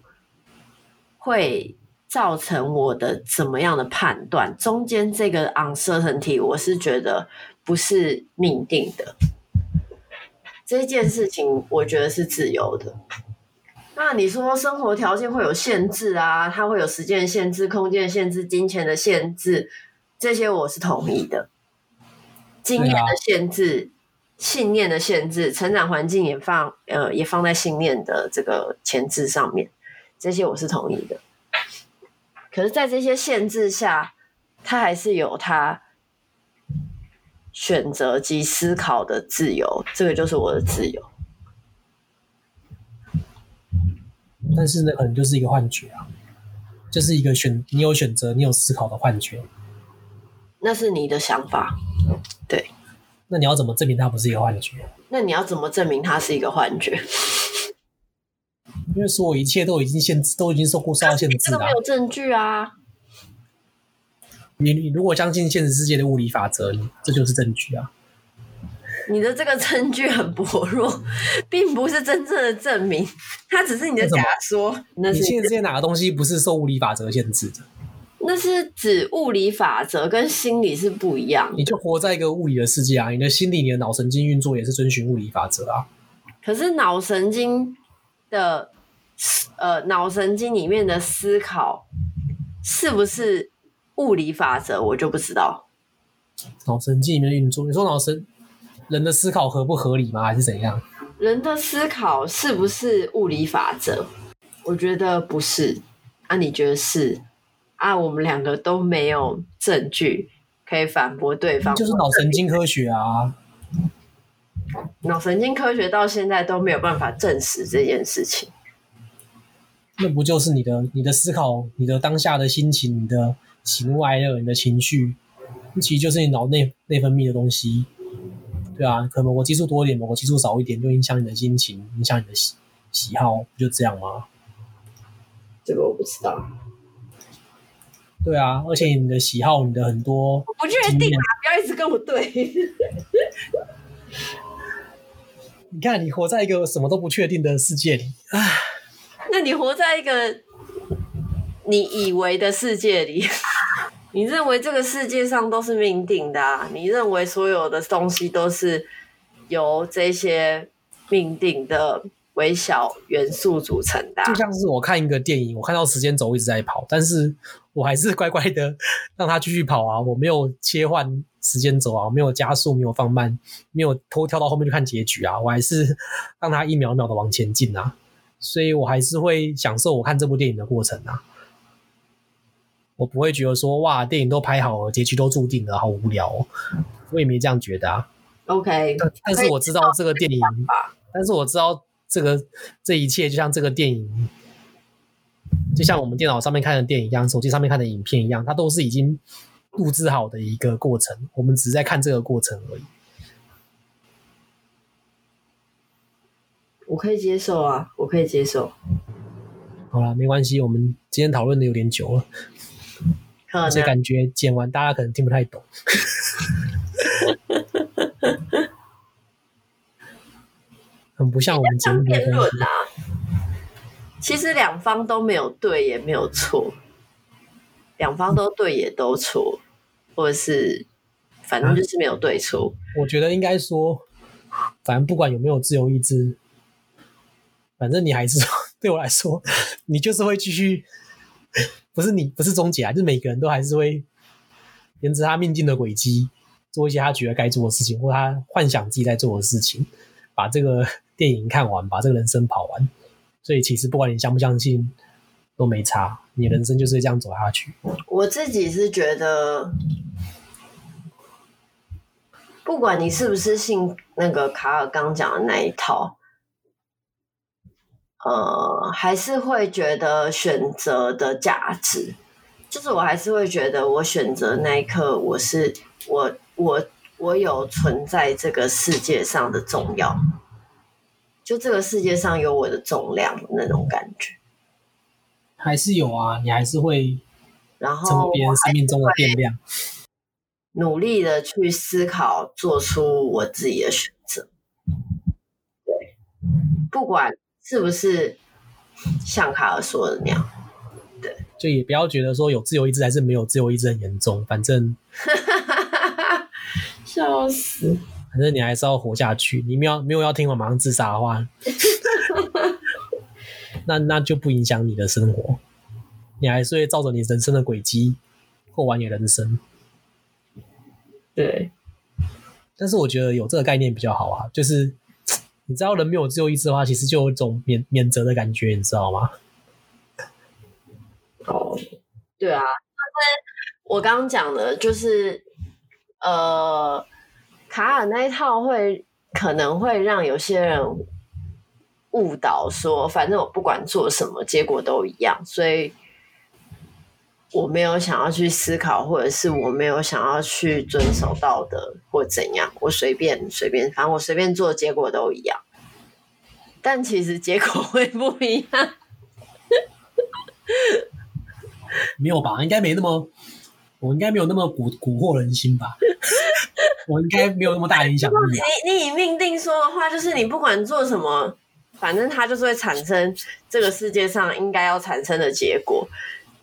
会造成我的怎么样的判断？中间这个 uncertainty，我是觉得不是命定的。这件事情，我觉得是自由的。那你说生活条件会有限制啊？它会有时间限制、空间限制、金钱的限制。这些我是同意的，经验的限制、啊、信念的限制、成长环境也放呃也放在信念的这个前置上面，这些我是同意的。可是，在这些限制下，他还是有他选择及思考的自由，这个就是我的自由。但是呢，可能就是一个幻觉啊，就是一个选你有选择、你有思考的幻觉。那是你的想法，对。那你要怎么证明它不是一个幻觉？那你要怎么证明它是一个幻觉？因为所有一切都已经限制，都已经受过受到限制了。这个没有证据啊！你你如果相信现实世界的物理法则，这就是证据啊！你的这个证据很薄弱，并不是真正的证明，它只是你的假说。那是你现在这些哪个东西不是受物理法则限制的？那是指物理法则跟心理是不一样。你就活在一个物理的世界啊，你的心理、你的脑神经运作也是遵循物理法则啊。可是脑神经的呃，脑神经里面的思考是不是物理法则，我就不知道。脑神经里面的运作，你说脑神人的思考合不合理吗？还是怎样？人的思考是不是物理法则？我觉得不是。啊，你觉得是？啊，我们两个都没有证据可以反驳对方。就是脑神经科学啊。脑神经科学到现在都没有办法证实这件事情。那不就是你的、你的思考、你的当下的心情、你的喜怒哀乐、你的情绪，其实就是你脑内内分泌的东西，对啊。可能我激素多一点，某个激素少一点，就影响你的心情，影响你的喜喜好，不就这样吗？这个我不知道。对啊，而且你的喜好，你的很多，我不确定啊，不要一直跟我对。你看，你活在一个什么都不确定的世界里，唉，那你活在一个你以为的世界里，你认为这个世界上都是命定的啊？你认为所有的东西都是由这些命定的微小元素组成的？就像是我看一个电影，我看到时间轴一直在跑，但是我还是乖乖的让它继续跑啊，我没有切换。时间轴啊，没有加速，没有放慢，没有偷跳到后面去看结局啊，我还是让它一秒一秒的往前进啊，所以我还是会享受我看这部电影的过程啊，我不会觉得说哇，电影都拍好了，结局都注定了，好无聊哦，我也没这样觉得啊。OK，但但是我知道这个电影，但是我知道这个这一切就像这个电影，就像我们电脑上面看的电影一样，手机上面看的影片一样，它都是已经。录制好的一个过程，我们只是在看这个过程而已。我可以接受啊，我可以接受。好了，没关系，我们今天讨论的有点久了，而且感觉剪完大家可能听不太懂。很不像我们节目辩论啊。其实两方都没有对，也没有错。两方都对也都错，或者是反正就是没有对错。我觉得应该说，反正不管有没有自由意志，反正你还是 对我来说，你就是会继续，不是你不是终结啊，就是每个人都还是会沿着他命定的轨迹做一些他觉得该做的事情，或他幻想自己在做的事情，把这个 电影看完，把这个人生跑完。所以其实不管你相不相信。都没差，你人生就是这样走下去。我自己是觉得，不管你是不是信那个卡尔刚讲的那一套，呃，还是会觉得选择的价值，就是我还是会觉得，我选择那一刻，我是我我我有存在这个世界上的重要，就这个世界上有我的重量的那种感觉。还是有啊，你还是会，然后成为别人生命中的变量，努力的去思考，做出我自己的选择。对，不管是不是像卡尔说的那样，对，就也不要觉得说有自由意志还是没有自由意志很严重，反正，笑死，反正你还是要活下去。你没有没有要听我马上自杀的话。那那就不影响你的生活，你还是会照着你人生的轨迹过完你的人生。对，但是我觉得有这个概念比较好啊，就是你知道人没有自由意志的话，其实就有一种免免责的感觉，你知道吗？哦，对啊，就是我刚刚讲的，就是呃，卡尔那一套会可能会让有些人。误导说，反正我不管做什么，结果都一样，所以我没有想要去思考，或者是我没有想要去遵守道德或怎样，我随便随便，反正我随便做，结果都一样。但其实结果会不一样，没有吧？应该没那么，我应该没有那么蛊蛊惑人心吧？我应该没有那么大影响力、啊。你你以命定说的话，就是你不管做什么，反正它就是会产生这个世界上应该要产生的结果。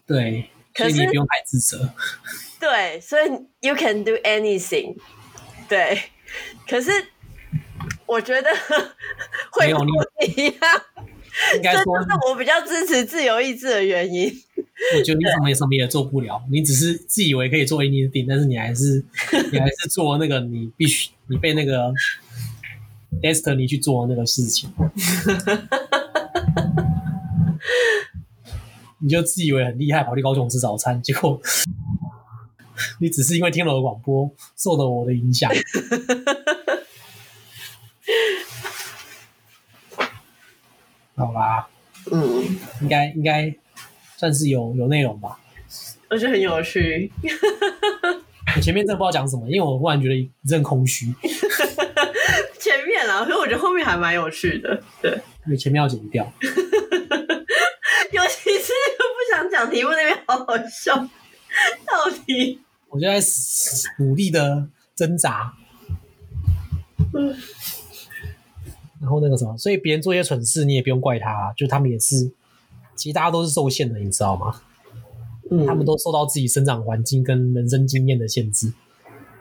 对，所以你不用太自责。对，所以 you can do anything。对，可是我觉得 会不一样。应该说，是我比较支持自由意志的原因。我觉得你什么也什么也做不了，你只是自以为可以做 anything，但是你还是你还是做那个你必须你被那个 destiny 去做那个事情。你就自以为很厉害，跑去高雄吃早餐，结果你只是因为听了我的广播，受了我的影响。好吧，嗯，应该应该算是有有内容吧。我觉得很有趣。我前面真的不知道讲什么，因为我忽然觉得一阵空虚。前面啊，所以我觉得后面还蛮有趣的。对，因为前面要剪掉。讲题目那边，好好笑。到底？我就在努力的挣扎。嗯。然后那个什么，所以别人做一些蠢事，你也不用怪他，啊，就他们也是，其实大家都是受限的，你知道吗？嗯，他们都受到自己生长环境跟人生经验的限制，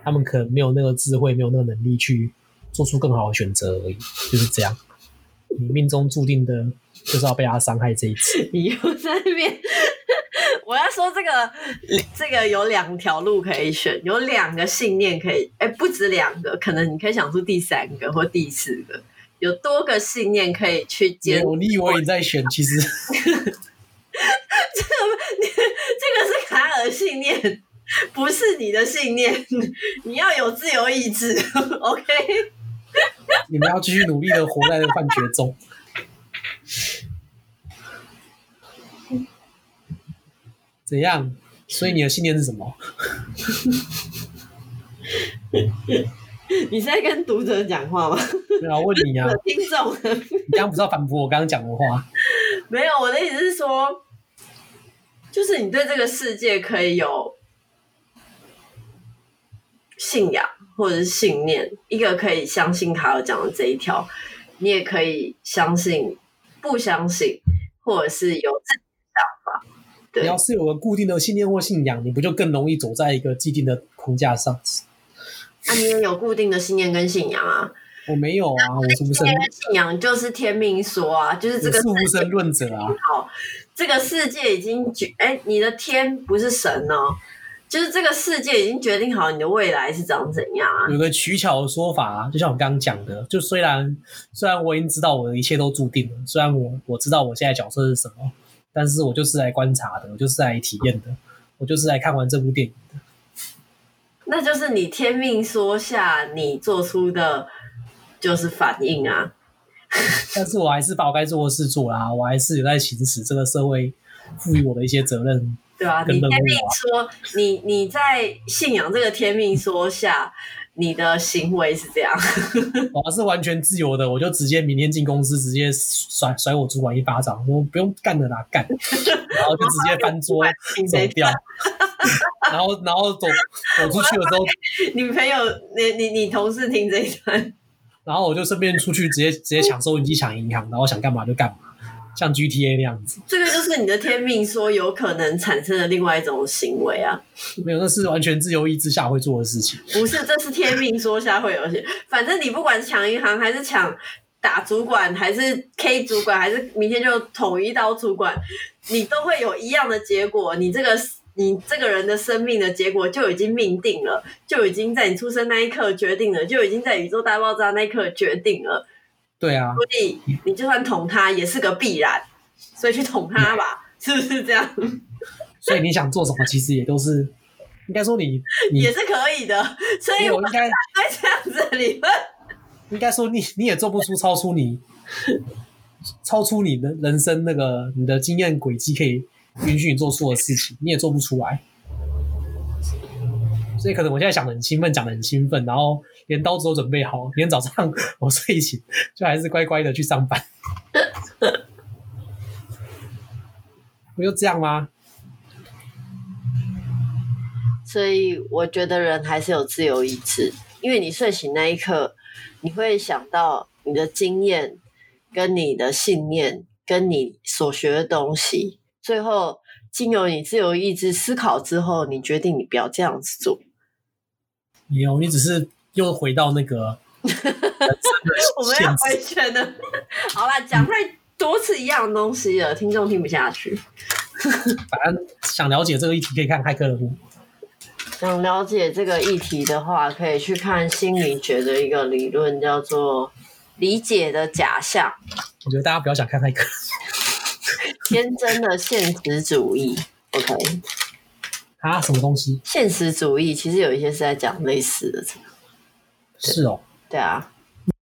他们可能没有那个智慧，没有那个能力去做出更好的选择而已，就是这样。你命中注定的就是要被他伤害这一次。你又在那边，我要说这个，这个有两条路可以选，有两个信念可以，哎，不止两个，可能你可以想出第三个或第四个。有多个信念可以去坚持。你以为你在选，其实 这个这个是卡尔信念，不是你的信念。你要有自由意志，OK？你们要继续努力的活在这个幻觉中。怎样？所以你的信念是什么？你是在跟读者讲话吗？对啊，问你啊，听众。你刚刚不是要反驳我刚刚讲的话？没有，我的意思是说，就是你对这个世界可以有信仰或者是信念，一个可以相信卡尔讲的这一条，你也可以相信不相信，或者是有自你要是有个固定的信念或信仰，你不就更容易走在一个既定的框架上？啊，你也有固定的信念跟信仰啊？我没有啊，我是无神论。信仰就是天命说啊，就是这个是无神论者啊。好，这个世界已经决，哎，你的天不是神哦，就是这个世界已经决定好你的未来是长怎样啊。有个取巧的说法啊，就像我刚刚讲的，就虽然虽然我已经知道我的一切都注定了，虽然我我知道我现在角色是什么，但是我就是来观察的，我就是来体验的，我就是来看完这部电影的。那就是你天命说下，你做出的就是反应啊。但是我还是把我该做的事做啦，我还是有在行使这个社会赋予我的一些责任。对啊，你天命说，你你在信仰这个天命说下，你的行为是这样。我是完全自由的，我就直接明天进公司，直接甩甩我主管一巴掌，我不用干的啦，干，然后就直接翻桌 走掉。然后，然后走走出去的时候，女朋友，你你你同事听这一段，然后我就顺便出去，直接直接抢收银机、抢银行，然后想干嘛就干嘛，像 GTA 那样子。这个就是你的天命说有可能产生的另外一种行为啊。没有，那是完全自由意志下会做的事情。不是，这是天命说下会有些，反正你不管是抢银行，还是抢打主管，还是 K 主管，还是明天就统一到主管，你都会有一样的结果。你这个。你这个人的生命的结果就已经命定了，就已经在你出生那一刻决定了，就已经在宇宙大爆炸那一刻决定了。对啊，所以你就算捅他也是个必然，所以去捅他吧，是不是这样？所以你想做什么，其实也都是应该说你，你也是可以的。所以我应该对这样子的理论，应该说你你也做不出超出你超出你的人生那个你的经验轨迹可以。允许你做错的事情，你也做不出来，所以可能我现在想的很兴奋，讲的很兴奋，然后连刀子都准备好，明天早上 我睡醒就还是乖乖的去上班，不就这样吗？所以我觉得人还是有自由意志，因为你睡醒那一刻，你会想到你的经验、跟你的信念、跟你所学的东西，最后经由你自由意志思考之后，你决定你不要这样子做。没有，你只是又回到那个。我们要回圈的。好啦，讲太多次一样的东西了，听众听不下去。反正想了解这个议题，可以看《骇客任务》。想了解这个议题的话，可以去看心理学的一个理论，叫做“理解的假象”。我觉得大家不要想看骇客。天真的现实主义，OK？啊，什么东西？现实主义其实有一些是在讲类似的。是哦。对啊。